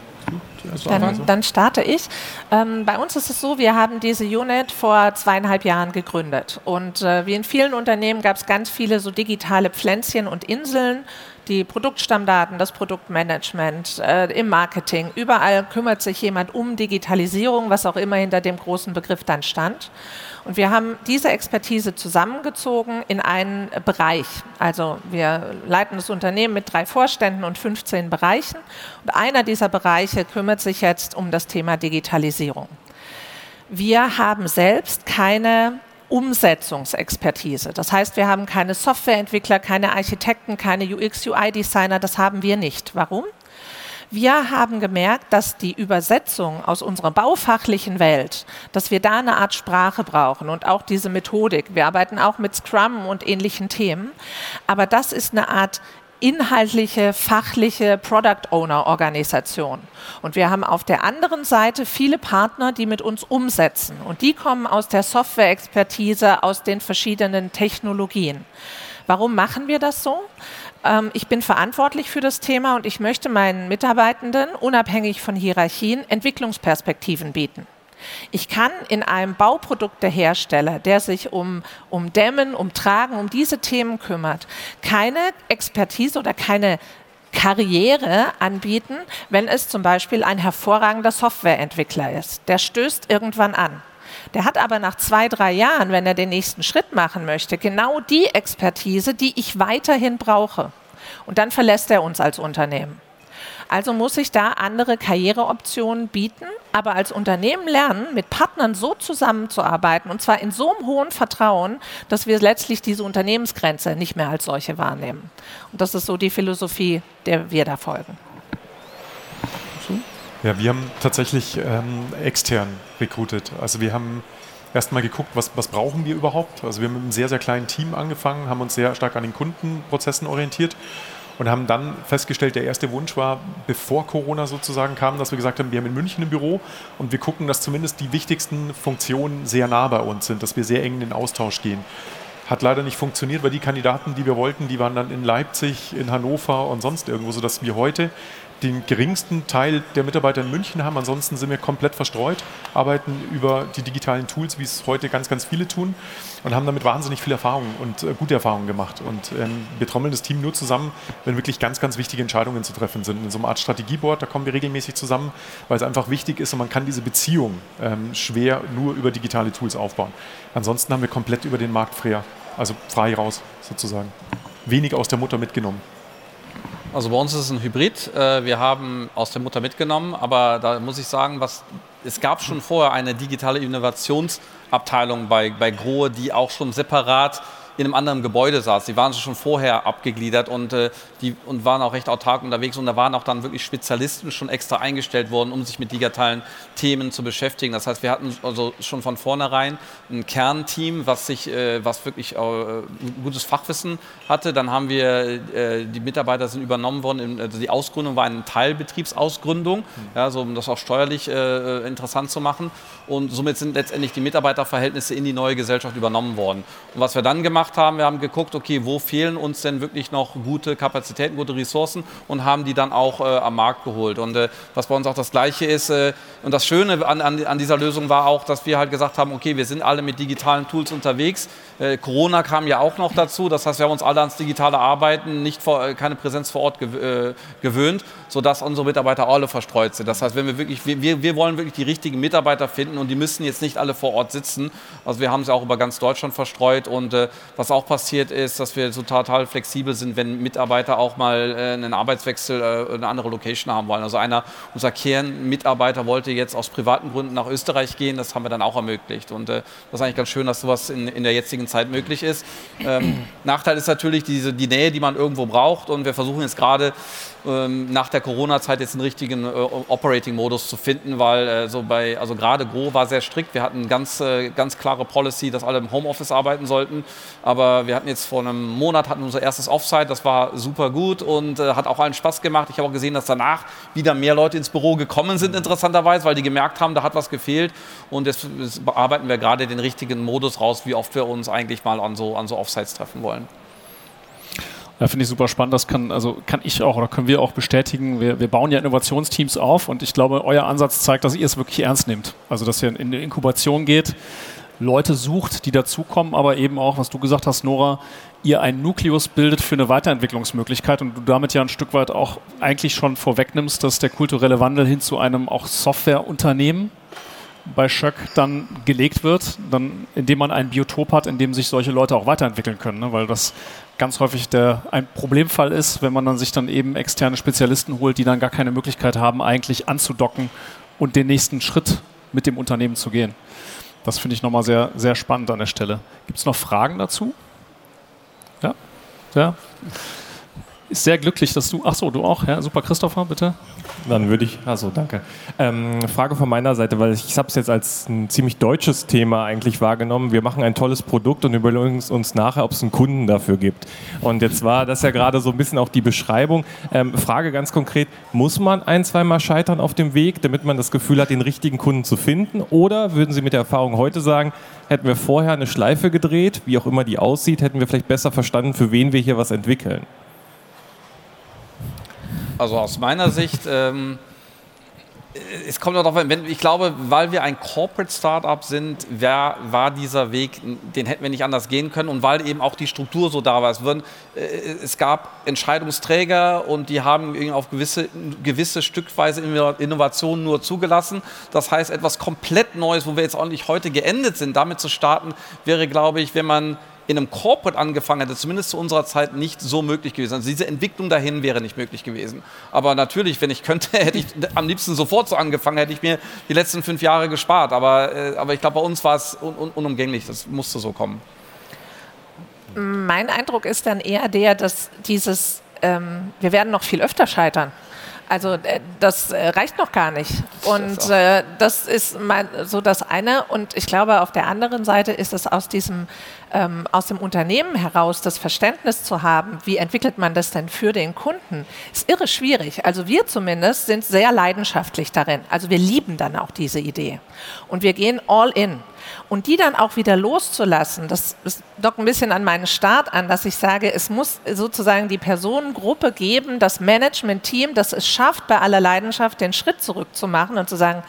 Dann, dann, starte ich. Ähm, bei uns ist es so, wir haben diese Unit vor zweieinhalb Jahren gegründet. Und äh, wie in vielen Unternehmen gab es ganz viele so digitale Pflänzchen und Inseln, die Produktstammdaten, das Produktmanagement, äh, im Marketing. Überall kümmert sich jemand um Digitalisierung, was auch immer hinter dem großen Begriff dann stand. Und wir haben diese Expertise zusammengezogen in einen Bereich. Also wir leiten das Unternehmen mit drei Vorständen und 15 Bereichen. Und einer dieser Bereiche kümmert sich jetzt um das Thema Digitalisierung. Wir haben selbst keine Umsetzungsexpertise. Das heißt, wir haben keine Softwareentwickler, keine Architekten, keine UX-UI-Designer, das haben wir nicht. Warum? Wir haben gemerkt, dass die Übersetzung aus unserer baufachlichen Welt, dass wir da eine Art Sprache brauchen und auch diese Methodik. Wir arbeiten auch mit Scrum und ähnlichen Themen, aber das ist eine Art inhaltliche, fachliche Product Owner Organisation. Und wir haben auf der anderen Seite viele Partner, die mit uns umsetzen. Und die kommen aus der Software-Expertise, aus den verschiedenen Technologien. Warum machen wir das so? Ähm, ich bin verantwortlich für das Thema und ich möchte meinen Mitarbeitenden, unabhängig von Hierarchien, Entwicklungsperspektiven bieten. Ich kann in einem Bauprodukt der Hersteller, der sich um, um Dämmen, um Tragen, um diese Themen kümmert, keine Expertise oder keine Karriere anbieten, wenn es zum Beispiel ein hervorragender Softwareentwickler ist. Der stößt irgendwann an. Der hat aber nach zwei, drei Jahren, wenn er den nächsten Schritt machen möchte, genau die Expertise, die ich weiterhin brauche. Und dann verlässt er uns als Unternehmen. Also muss ich da andere Karriereoptionen bieten, aber als Unternehmen lernen, mit Partnern so zusammenzuarbeiten und zwar in so einem hohen Vertrauen, dass wir letztlich diese Unternehmensgrenze nicht mehr als solche wahrnehmen. Und das ist so die Philosophie, der wir da folgen. Ja, wir haben tatsächlich ähm, extern rekrutiert. Also wir haben erstmal geguckt, was, was brauchen wir überhaupt. Also wir haben mit einem sehr, sehr kleinen Team angefangen, haben uns sehr stark an den Kundenprozessen orientiert und haben dann festgestellt, der erste Wunsch war, bevor Corona sozusagen kam, dass wir gesagt haben, wir haben in München ein Büro und wir gucken, dass zumindest die wichtigsten Funktionen sehr nah bei uns sind, dass wir sehr eng in den Austausch gehen. Hat leider nicht funktioniert, weil die Kandidaten, die wir wollten, die waren dann in Leipzig, in Hannover und sonst irgendwo, sodass wir heute den geringsten Teil der Mitarbeiter in München haben. Ansonsten sind wir komplett verstreut, arbeiten über die digitalen Tools, wie es heute ganz, ganz viele tun und haben damit wahnsinnig viel Erfahrung und äh, gute Erfahrungen gemacht. Und ähm, wir trommeln das Team nur zusammen, wenn wirklich ganz, ganz wichtige Entscheidungen zu treffen sind. In so einer Art Strategieboard, da kommen wir regelmäßig zusammen, weil es einfach wichtig ist und man kann diese Beziehung ähm, schwer nur über digitale Tools aufbauen. Ansonsten haben wir komplett über den Markt frei, also frei raus sozusagen. Wenig aus der Mutter mitgenommen. Also bei uns ist es ein Hybrid. Äh, wir haben aus der Mutter mitgenommen, aber da muss ich sagen, was, es gab schon vorher eine digitale Innovationsabteilung bei, bei Grohe, die auch schon separat in einem anderen Gebäude saß. Die waren schon vorher abgegliedert und, äh, die, und waren auch recht autark unterwegs. Und da waren auch dann wirklich Spezialisten schon extra eingestellt worden, um sich mit digitalen Themen zu beschäftigen. Das heißt, wir hatten also schon von vornherein ein Kernteam, was, sich, äh, was wirklich äh, gutes Fachwissen hatte. Dann haben wir, äh, die Mitarbeiter sind übernommen worden. Also die Ausgründung war eine Teilbetriebsausgründung, ja, so, um das auch steuerlich äh, interessant zu machen. Und somit sind letztendlich die Mitarbeiterverhältnisse in die neue Gesellschaft übernommen worden. Und was wir dann gemacht gemacht haben. Wir haben geguckt, okay, wo fehlen uns denn wirklich noch gute Kapazitäten, gute Ressourcen und haben die dann auch äh, am Markt geholt. Und äh, was bei uns auch das Gleiche ist, äh, und das Schöne an, an, an, dieser Lösung war auch, dass wir halt gesagt haben, okay, wir sind alle mit digitalen Tools unterwegs. Äh, Corona kam ja auch noch dazu, das heißt, wir haben uns alle ans digitale Arbeiten, nicht vor, äh, keine Präsenz vor Ort gew äh, gewöhnt, sodass unsere Mitarbeiter alle verstreut sind. Das heißt, wenn wir wirklich, wir, wir wollen wirklich die richtigen Mitarbeiter finden und die müssen jetzt nicht alle vor Ort sitzen. Also wir haben sie auch über ganz Deutschland verstreut und was auch passiert ist, dass wir so total flexibel sind, wenn Mitarbeiter auch mal äh, einen Arbeitswechsel, äh, eine andere Location haben wollen. Also einer unserer Kernmitarbeiter wollte jetzt aus privaten Gründen nach Österreich gehen, das haben wir dann auch ermöglicht. Und äh, das ist eigentlich ganz schön, dass sowas in, in der jetzigen Zeit möglich ist. Ähm, Nachteil ist natürlich diese, die Nähe, die man irgendwo braucht. Und wir versuchen jetzt gerade nach der Corona-Zeit jetzt einen richtigen äh, Operating-Modus zu finden, weil äh, so bei, also gerade Gro war sehr strikt. Wir hatten ganz, äh, ganz klare Policy, dass alle im Homeoffice arbeiten sollten. Aber wir hatten jetzt vor einem Monat hatten unser erstes Offsite, das war super gut und hat auch allen Spaß gemacht. Ich habe auch gesehen, dass danach wieder mehr Leute ins Büro gekommen sind, interessanterweise, weil die gemerkt haben, da hat was gefehlt. Und jetzt, bearbeiten wir gerade den richtigen Modus raus, wie oft wir uns eigentlich mal an so, an so Offsites treffen wollen. Ja, finde ich super spannend. Das kann, also kann ich auch oder können wir auch bestätigen. Wir, wir bauen ja Innovationsteams auf und ich glaube, euer Ansatz zeigt, dass ihr es wirklich ernst nehmt. Also, dass ihr in die Inkubation geht, Leute sucht, die dazukommen, aber eben auch, was du gesagt hast, Nora, ihr einen Nukleus bildet für eine Weiterentwicklungsmöglichkeit und du damit ja ein Stück weit auch eigentlich schon vorwegnimmst, dass der kulturelle Wandel hin zu einem auch Softwareunternehmen bei Schöck dann gelegt wird, dann, indem man ein Biotop hat, in dem sich solche Leute auch weiterentwickeln können, ne? weil das ganz häufig der, ein Problemfall ist, wenn man dann sich dann eben externe Spezialisten holt, die dann gar keine Möglichkeit haben, eigentlich anzudocken und den nächsten Schritt mit dem Unternehmen zu gehen. Das finde ich nochmal sehr, sehr spannend an der Stelle. Gibt es noch Fragen dazu? Ja? Ja? Sehr glücklich, dass du. Ach so, du auch, ja? Super, Christopher, bitte. Dann würde ich, also danke. Ähm, Frage von meiner Seite, weil ich, ich habe es jetzt als ein ziemlich deutsches Thema eigentlich wahrgenommen. Wir machen ein tolles Produkt und überlegen uns nachher, ob es einen Kunden dafür gibt. Und jetzt war das ja gerade so ein bisschen auch die Beschreibung. Ähm, Frage ganz konkret, muss man ein, zweimal scheitern auf dem Weg, damit man das Gefühl hat, den richtigen Kunden zu finden? Oder würden Sie mit der Erfahrung heute sagen, hätten wir vorher eine Schleife gedreht, wie auch immer die aussieht, hätten wir vielleicht besser verstanden, für wen wir hier was entwickeln? Also aus meiner Sicht ähm, es kommt darauf an, ich glaube, weil wir ein Corporate Startup sind, wär, war dieser Weg, den hätten wir nicht anders gehen können und weil eben auch die Struktur so da war. Es, würden, äh, es gab Entscheidungsträger und die haben auf gewisse, gewisse Stückweise Innovationen nur zugelassen. Das heißt, etwas komplett Neues, wo wir jetzt auch nicht heute geendet sind, damit zu starten, wäre, glaube ich, wenn man in einem Corporate angefangen hätte, zumindest zu unserer Zeit nicht so möglich gewesen. Also diese Entwicklung dahin wäre nicht möglich gewesen. Aber natürlich, wenn ich könnte, hätte ich am liebsten sofort so angefangen, hätte ich mir die letzten fünf Jahre gespart. Aber, äh, aber ich glaube, bei uns war es un un unumgänglich. Das musste so kommen. Mein Eindruck ist dann eher der, dass dieses, ähm, wir werden noch viel öfter scheitern. Also äh, das äh, reicht noch gar nicht. Und äh, das ist mal so das eine. Und ich glaube, auf der anderen Seite ist es aus diesem ähm, aus dem Unternehmen heraus das Verständnis zu haben, wie entwickelt man das denn für den Kunden, ist irre schwierig. Also wir zumindest sind sehr leidenschaftlich darin. Also wir lieben dann auch diese Idee. Und wir gehen all in. Und die dann auch wieder loszulassen, das dockt ein bisschen an meinen Start an, dass ich sage, es muss sozusagen die Personengruppe geben, das Management-Team, das es schafft, bei aller Leidenschaft den Schritt zurückzumachen und zu sagen,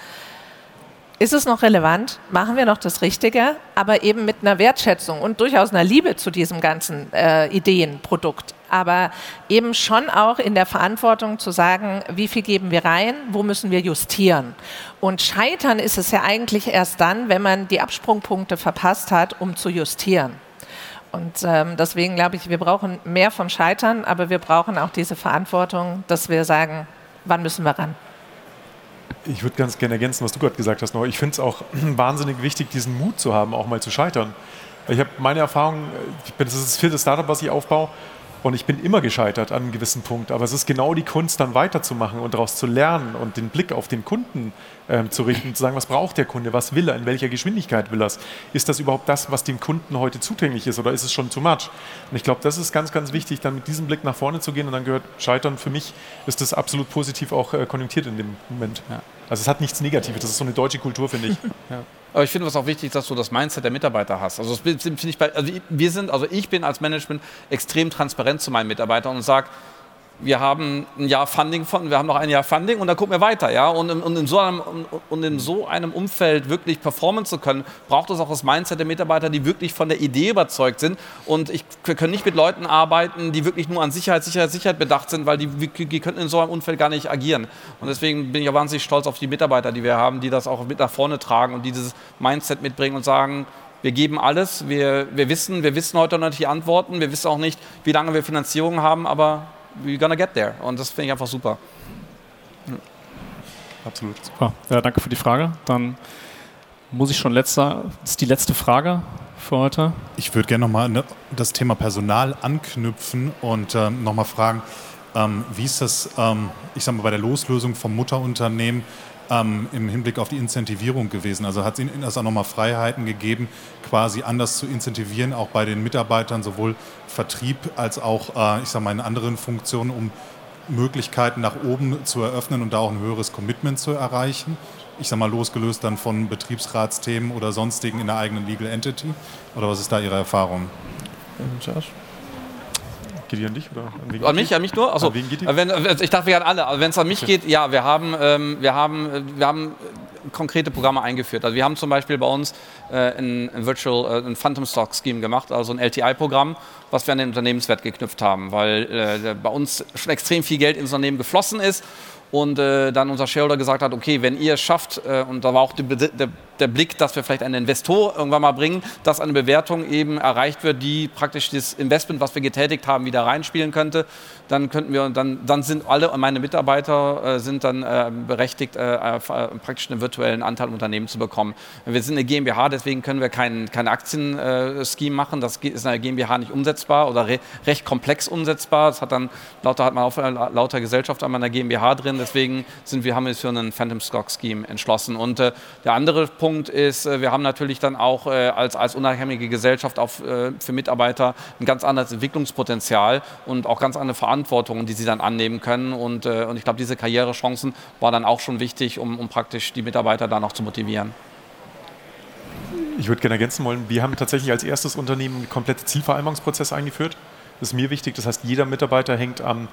ist es noch relevant? Machen wir noch das Richtige? Aber eben mit einer Wertschätzung und durchaus einer Liebe zu diesem ganzen äh, Ideenprodukt. Aber eben schon auch in der Verantwortung zu sagen, wie viel geben wir rein, wo müssen wir justieren. Und scheitern ist es ja eigentlich erst dann, wenn man die Absprungpunkte verpasst hat, um zu justieren. Und ähm, deswegen glaube ich, wir brauchen mehr vom Scheitern, aber wir brauchen auch diese Verantwortung, dass wir sagen, wann müssen wir ran. Ich würde ganz gerne ergänzen, was du gerade gesagt hast. Noch. Ich finde es auch wahnsinnig wichtig, diesen Mut zu haben, auch mal zu scheitern. Ich habe meine Erfahrung, ich bin, das ist das vierte Startup, was ich aufbaue. Und ich bin immer gescheitert an einem gewissen Punkt. Aber es ist genau die Kunst, dann weiterzumachen und daraus zu lernen und den Blick auf den Kunden ähm, zu richten und zu sagen, was braucht der Kunde, was will er, in welcher Geschwindigkeit will er es? Ist das überhaupt das, was dem Kunden heute zugänglich ist oder ist es schon too much? Und ich glaube, das ist ganz, ganz wichtig, dann mit diesem Blick nach vorne zu gehen und dann gehört Scheitern für mich, ist das absolut positiv auch äh, konjunktiert in dem Moment. Ja. Also es hat nichts Negatives, das ist so eine deutsche Kultur, finde ich. ja. Aber ich finde es auch wichtig, dass du das Mindset der Mitarbeiter hast. Also, das finde ich also wir sind, also ich bin als Management extrem transparent zu meinen Mitarbeitern und sage, wir haben ein Jahr Funding von, wir haben noch ein Jahr Funding und dann gucken wir weiter, ja. Und, und, in so einem, und in so einem Umfeld wirklich performen zu können, braucht es auch das Mindset der Mitarbeiter, die wirklich von der Idee überzeugt sind. Und ich, wir können nicht mit Leuten arbeiten, die wirklich nur an Sicherheit, Sicherheit, Sicherheit bedacht sind, weil die, die könnten in so einem Umfeld gar nicht agieren. Und deswegen bin ich auch wahnsinnig stolz auf die Mitarbeiter, die wir haben, die das auch mit nach vorne tragen und die dieses Mindset mitbringen und sagen, wir geben alles, wir, wir, wissen, wir wissen heute noch nicht die Antworten, wir wissen auch nicht, wie lange wir Finanzierung haben, aber we're gonna get there. Und das finde ich einfach super. Ja. Absolut. Super. Ja, danke für die Frage. Dann muss ich schon letzter, das ist die letzte Frage für heute. Ich würde gerne nochmal ne, das Thema Personal anknüpfen und ähm, nochmal fragen, ähm, wie ist das, ähm, ich sage mal, bei der Loslösung vom Mutterunternehmen ähm, im Hinblick auf die Incentivierung gewesen? Also hat es Ihnen das auch nochmal Freiheiten gegeben, quasi anders zu incentivieren, auch bei den Mitarbeitern, sowohl Vertrieb als auch, äh, ich sage mal, in anderen Funktionen, um Möglichkeiten nach oben zu eröffnen und da auch ein höheres Commitment zu erreichen? Ich sage mal, losgelöst dann von Betriebsratsthemen oder sonstigen in der eigenen Legal Entity? Oder was ist da Ihre Erfahrung? Josh? Geht die an dich oder an, an mich? An mich nur? Achso, wenn, ich dachte, wir an alle. Aber wenn es an mich okay. geht, ja, wir haben, ähm, wir haben, äh, wir haben konkrete Programme eingeführt. Also wir haben zum Beispiel bei uns äh, ein, ein, Virtual, äh, ein Phantom Stock Scheme gemacht, also ein LTI-Programm, was wir an den Unternehmenswert geknüpft haben, weil äh, bei uns schon extrem viel Geld ins Unternehmen geflossen ist und äh, dann unser Shareholder gesagt hat, okay, wenn ihr es schafft, äh, und da war auch die, der, der, Blick, dass wir vielleicht einen Investor irgendwann mal bringen, dass eine Bewertung eben erreicht wird, die praktisch das Investment, was wir getätigt haben, wieder reinspielen könnte, dann könnten wir, dann, dann sind alle meine Mitarbeiter äh, sind dann äh, berechtigt, äh, äh, praktisch einen virtuellen Anteil im Unternehmen zu bekommen. Wir sind eine GmbH, deswegen können wir kein, kein Aktienscheme machen. Das ist in einer GmbH nicht umsetzbar oder re recht komplex umsetzbar. Das hat dann lauter, hat man auf, lauter Gesellschaft an einer GmbH drin. Deswegen sind wir, haben wir für einen Phantom Stock Scheme entschlossen. Und äh, der andere Punkt ist, äh, wir haben natürlich dann auch äh, als, als unabhängige Gesellschaft auch äh, für Mitarbeiter ein ganz anderes Entwicklungspotenzial und auch ganz andere Verantwortungen, die sie dann annehmen können. Und, und ich glaube, diese Karrierechancen waren dann auch schon wichtig, um, um praktisch die Mitarbeiter dann auch zu motivieren. Ich würde gerne ergänzen wollen, wir haben tatsächlich als erstes Unternehmen einen kompletten Zielvereinbarungsprozess eingeführt. Das ist mir wichtig. Das heißt, jeder Mitarbeiter hängt am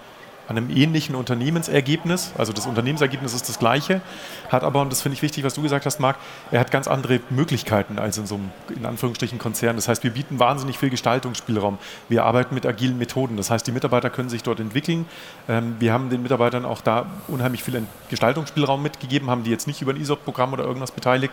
an einem ähnlichen Unternehmensergebnis. Also das Unternehmensergebnis ist das gleiche, hat aber, und das finde ich wichtig, was du gesagt hast, Marc, er hat ganz andere Möglichkeiten als in so einem, in Anführungsstrichen, Konzern. Das heißt, wir bieten wahnsinnig viel Gestaltungsspielraum. Wir arbeiten mit agilen Methoden. Das heißt, die Mitarbeiter können sich dort entwickeln. Ähm, wir haben den Mitarbeitern auch da unheimlich viel Gestaltungsspielraum mitgegeben, haben die jetzt nicht über ein ISOP-Programm oder irgendwas beteiligt.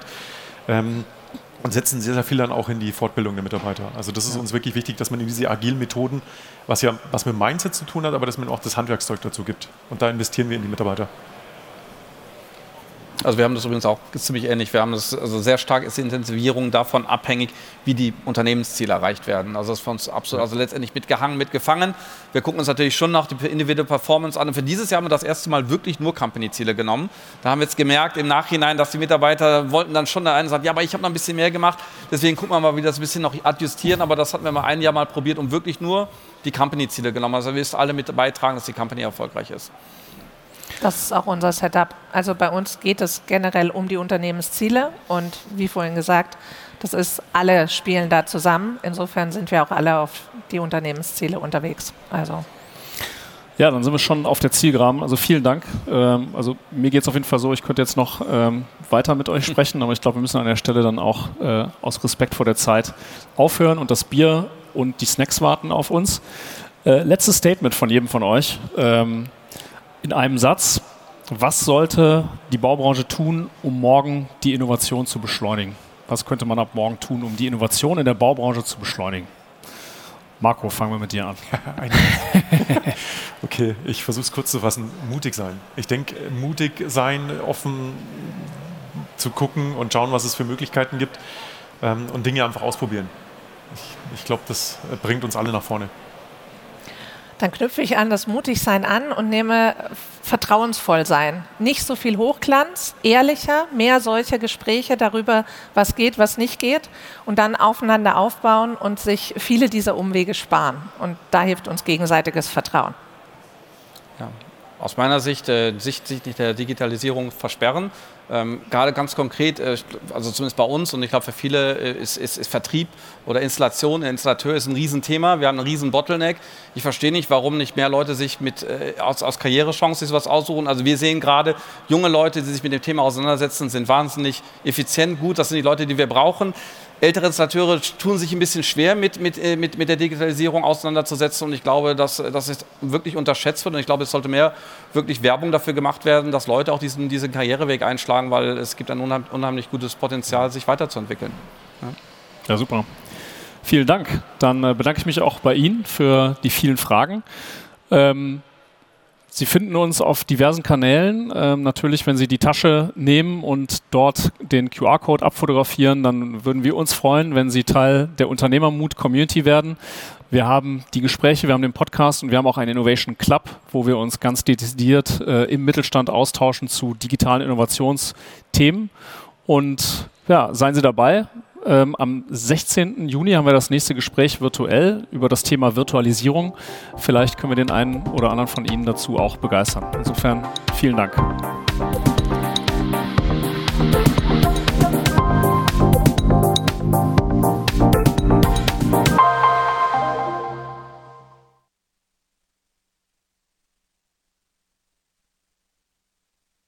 Und setzen sehr, sehr viel dann auch in die Fortbildung der Mitarbeiter. Also das ist uns wirklich wichtig, dass man in diese agilen Methoden, was ja was mit Mindset zu tun hat, aber dass man auch das Handwerkszeug dazu gibt. Und da investieren wir in die Mitarbeiter. Also wir haben das übrigens auch ziemlich ähnlich. Wir haben das also sehr stark ist die Intensivierung davon abhängig, wie die Unternehmensziele erreicht werden. Also das ist für uns absolut, also letztendlich mitgehangen, mitgefangen. Wir gucken uns natürlich schon nach die individuelle Performance an. Und für dieses Jahr haben wir das erste Mal wirklich nur Company-Ziele genommen. Da haben wir jetzt gemerkt im Nachhinein, dass die Mitarbeiter wollten dann schon der eine sagt, ja, aber ich habe noch ein bisschen mehr gemacht. Deswegen gucken wir mal, wie das ein bisschen noch adjustieren. Aber das hatten wir mal ein Jahr mal probiert und wirklich nur die Company-Ziele genommen. Also wir müssen alle mit beitragen, dass die Company erfolgreich ist. Das ist auch unser Setup. Also bei uns geht es generell um die Unternehmensziele und wie vorhin gesagt, das ist, alle spielen da zusammen. Insofern sind wir auch alle auf die Unternehmensziele unterwegs. Also. Ja, dann sind wir schon auf der Zielgeraden. Also vielen Dank. Ähm, also mir geht es auf jeden Fall so, ich könnte jetzt noch ähm, weiter mit euch sprechen, aber ich glaube, wir müssen an der Stelle dann auch äh, aus Respekt vor der Zeit aufhören und das Bier und die Snacks warten auf uns. Äh, letztes Statement von jedem von euch. Ähm, in einem Satz, was sollte die Baubranche tun, um morgen die Innovation zu beschleunigen? Was könnte man ab morgen tun, um die Innovation in der Baubranche zu beschleunigen? Marco, fangen wir mit dir an. okay, ich versuche es kurz zu fassen. Mutig sein. Ich denke, mutig sein, offen zu gucken und schauen, was es für Möglichkeiten gibt ähm, und Dinge einfach ausprobieren. Ich, ich glaube, das bringt uns alle nach vorne. Dann knüpfe ich an das Mutigsein an und nehme vertrauensvoll sein. Nicht so viel Hochglanz, ehrlicher, mehr solche Gespräche darüber, was geht, was nicht geht und dann aufeinander aufbauen und sich viele dieser Umwege sparen. Und da hilft uns gegenseitiges Vertrauen. Ja, aus meiner Sicht, äh, Sicht, Sicht der Digitalisierung versperren, ähm, gerade ganz konkret, äh, also zumindest bei uns und ich glaube für viele äh, ist, ist, ist, Vertrieb oder Installation, der Installateur ist ein Riesenthema. Wir haben einen riesen Bottleneck. Ich verstehe nicht, warum nicht mehr Leute sich mit, äh, aus, aus Karrierechancen sowas aussuchen. Also wir sehen gerade junge Leute, die sich mit dem Thema auseinandersetzen, sind wahnsinnig effizient, gut. Das sind die Leute, die wir brauchen ältere Installateure tun sich ein bisschen schwer mit, mit, äh, mit, mit der Digitalisierung auseinanderzusetzen und ich glaube, dass das wirklich unterschätzt wird und ich glaube, es sollte mehr wirklich Werbung dafür gemacht werden, dass Leute auch diesen, diesen Karriereweg einschlagen, weil es gibt ein unheim, unheimlich gutes Potenzial, sich weiterzuentwickeln. Ja, ja super. Vielen Dank. Dann äh, bedanke ich mich auch bei Ihnen für die vielen Fragen. Ähm, Sie finden uns auf diversen Kanälen. Ähm, natürlich, wenn Sie die Tasche nehmen und dort den QR-Code abfotografieren, dann würden wir uns freuen, wenn Sie Teil der Unternehmermut-Community werden. Wir haben die Gespräche, wir haben den Podcast und wir haben auch einen Innovation Club, wo wir uns ganz dezidiert äh, im Mittelstand austauschen zu digitalen Innovationsthemen. Und ja, seien Sie dabei. Ähm, am 16. Juni haben wir das nächste Gespräch virtuell über das Thema Virtualisierung. Vielleicht können wir den einen oder anderen von Ihnen dazu auch begeistern. Insofern vielen Dank.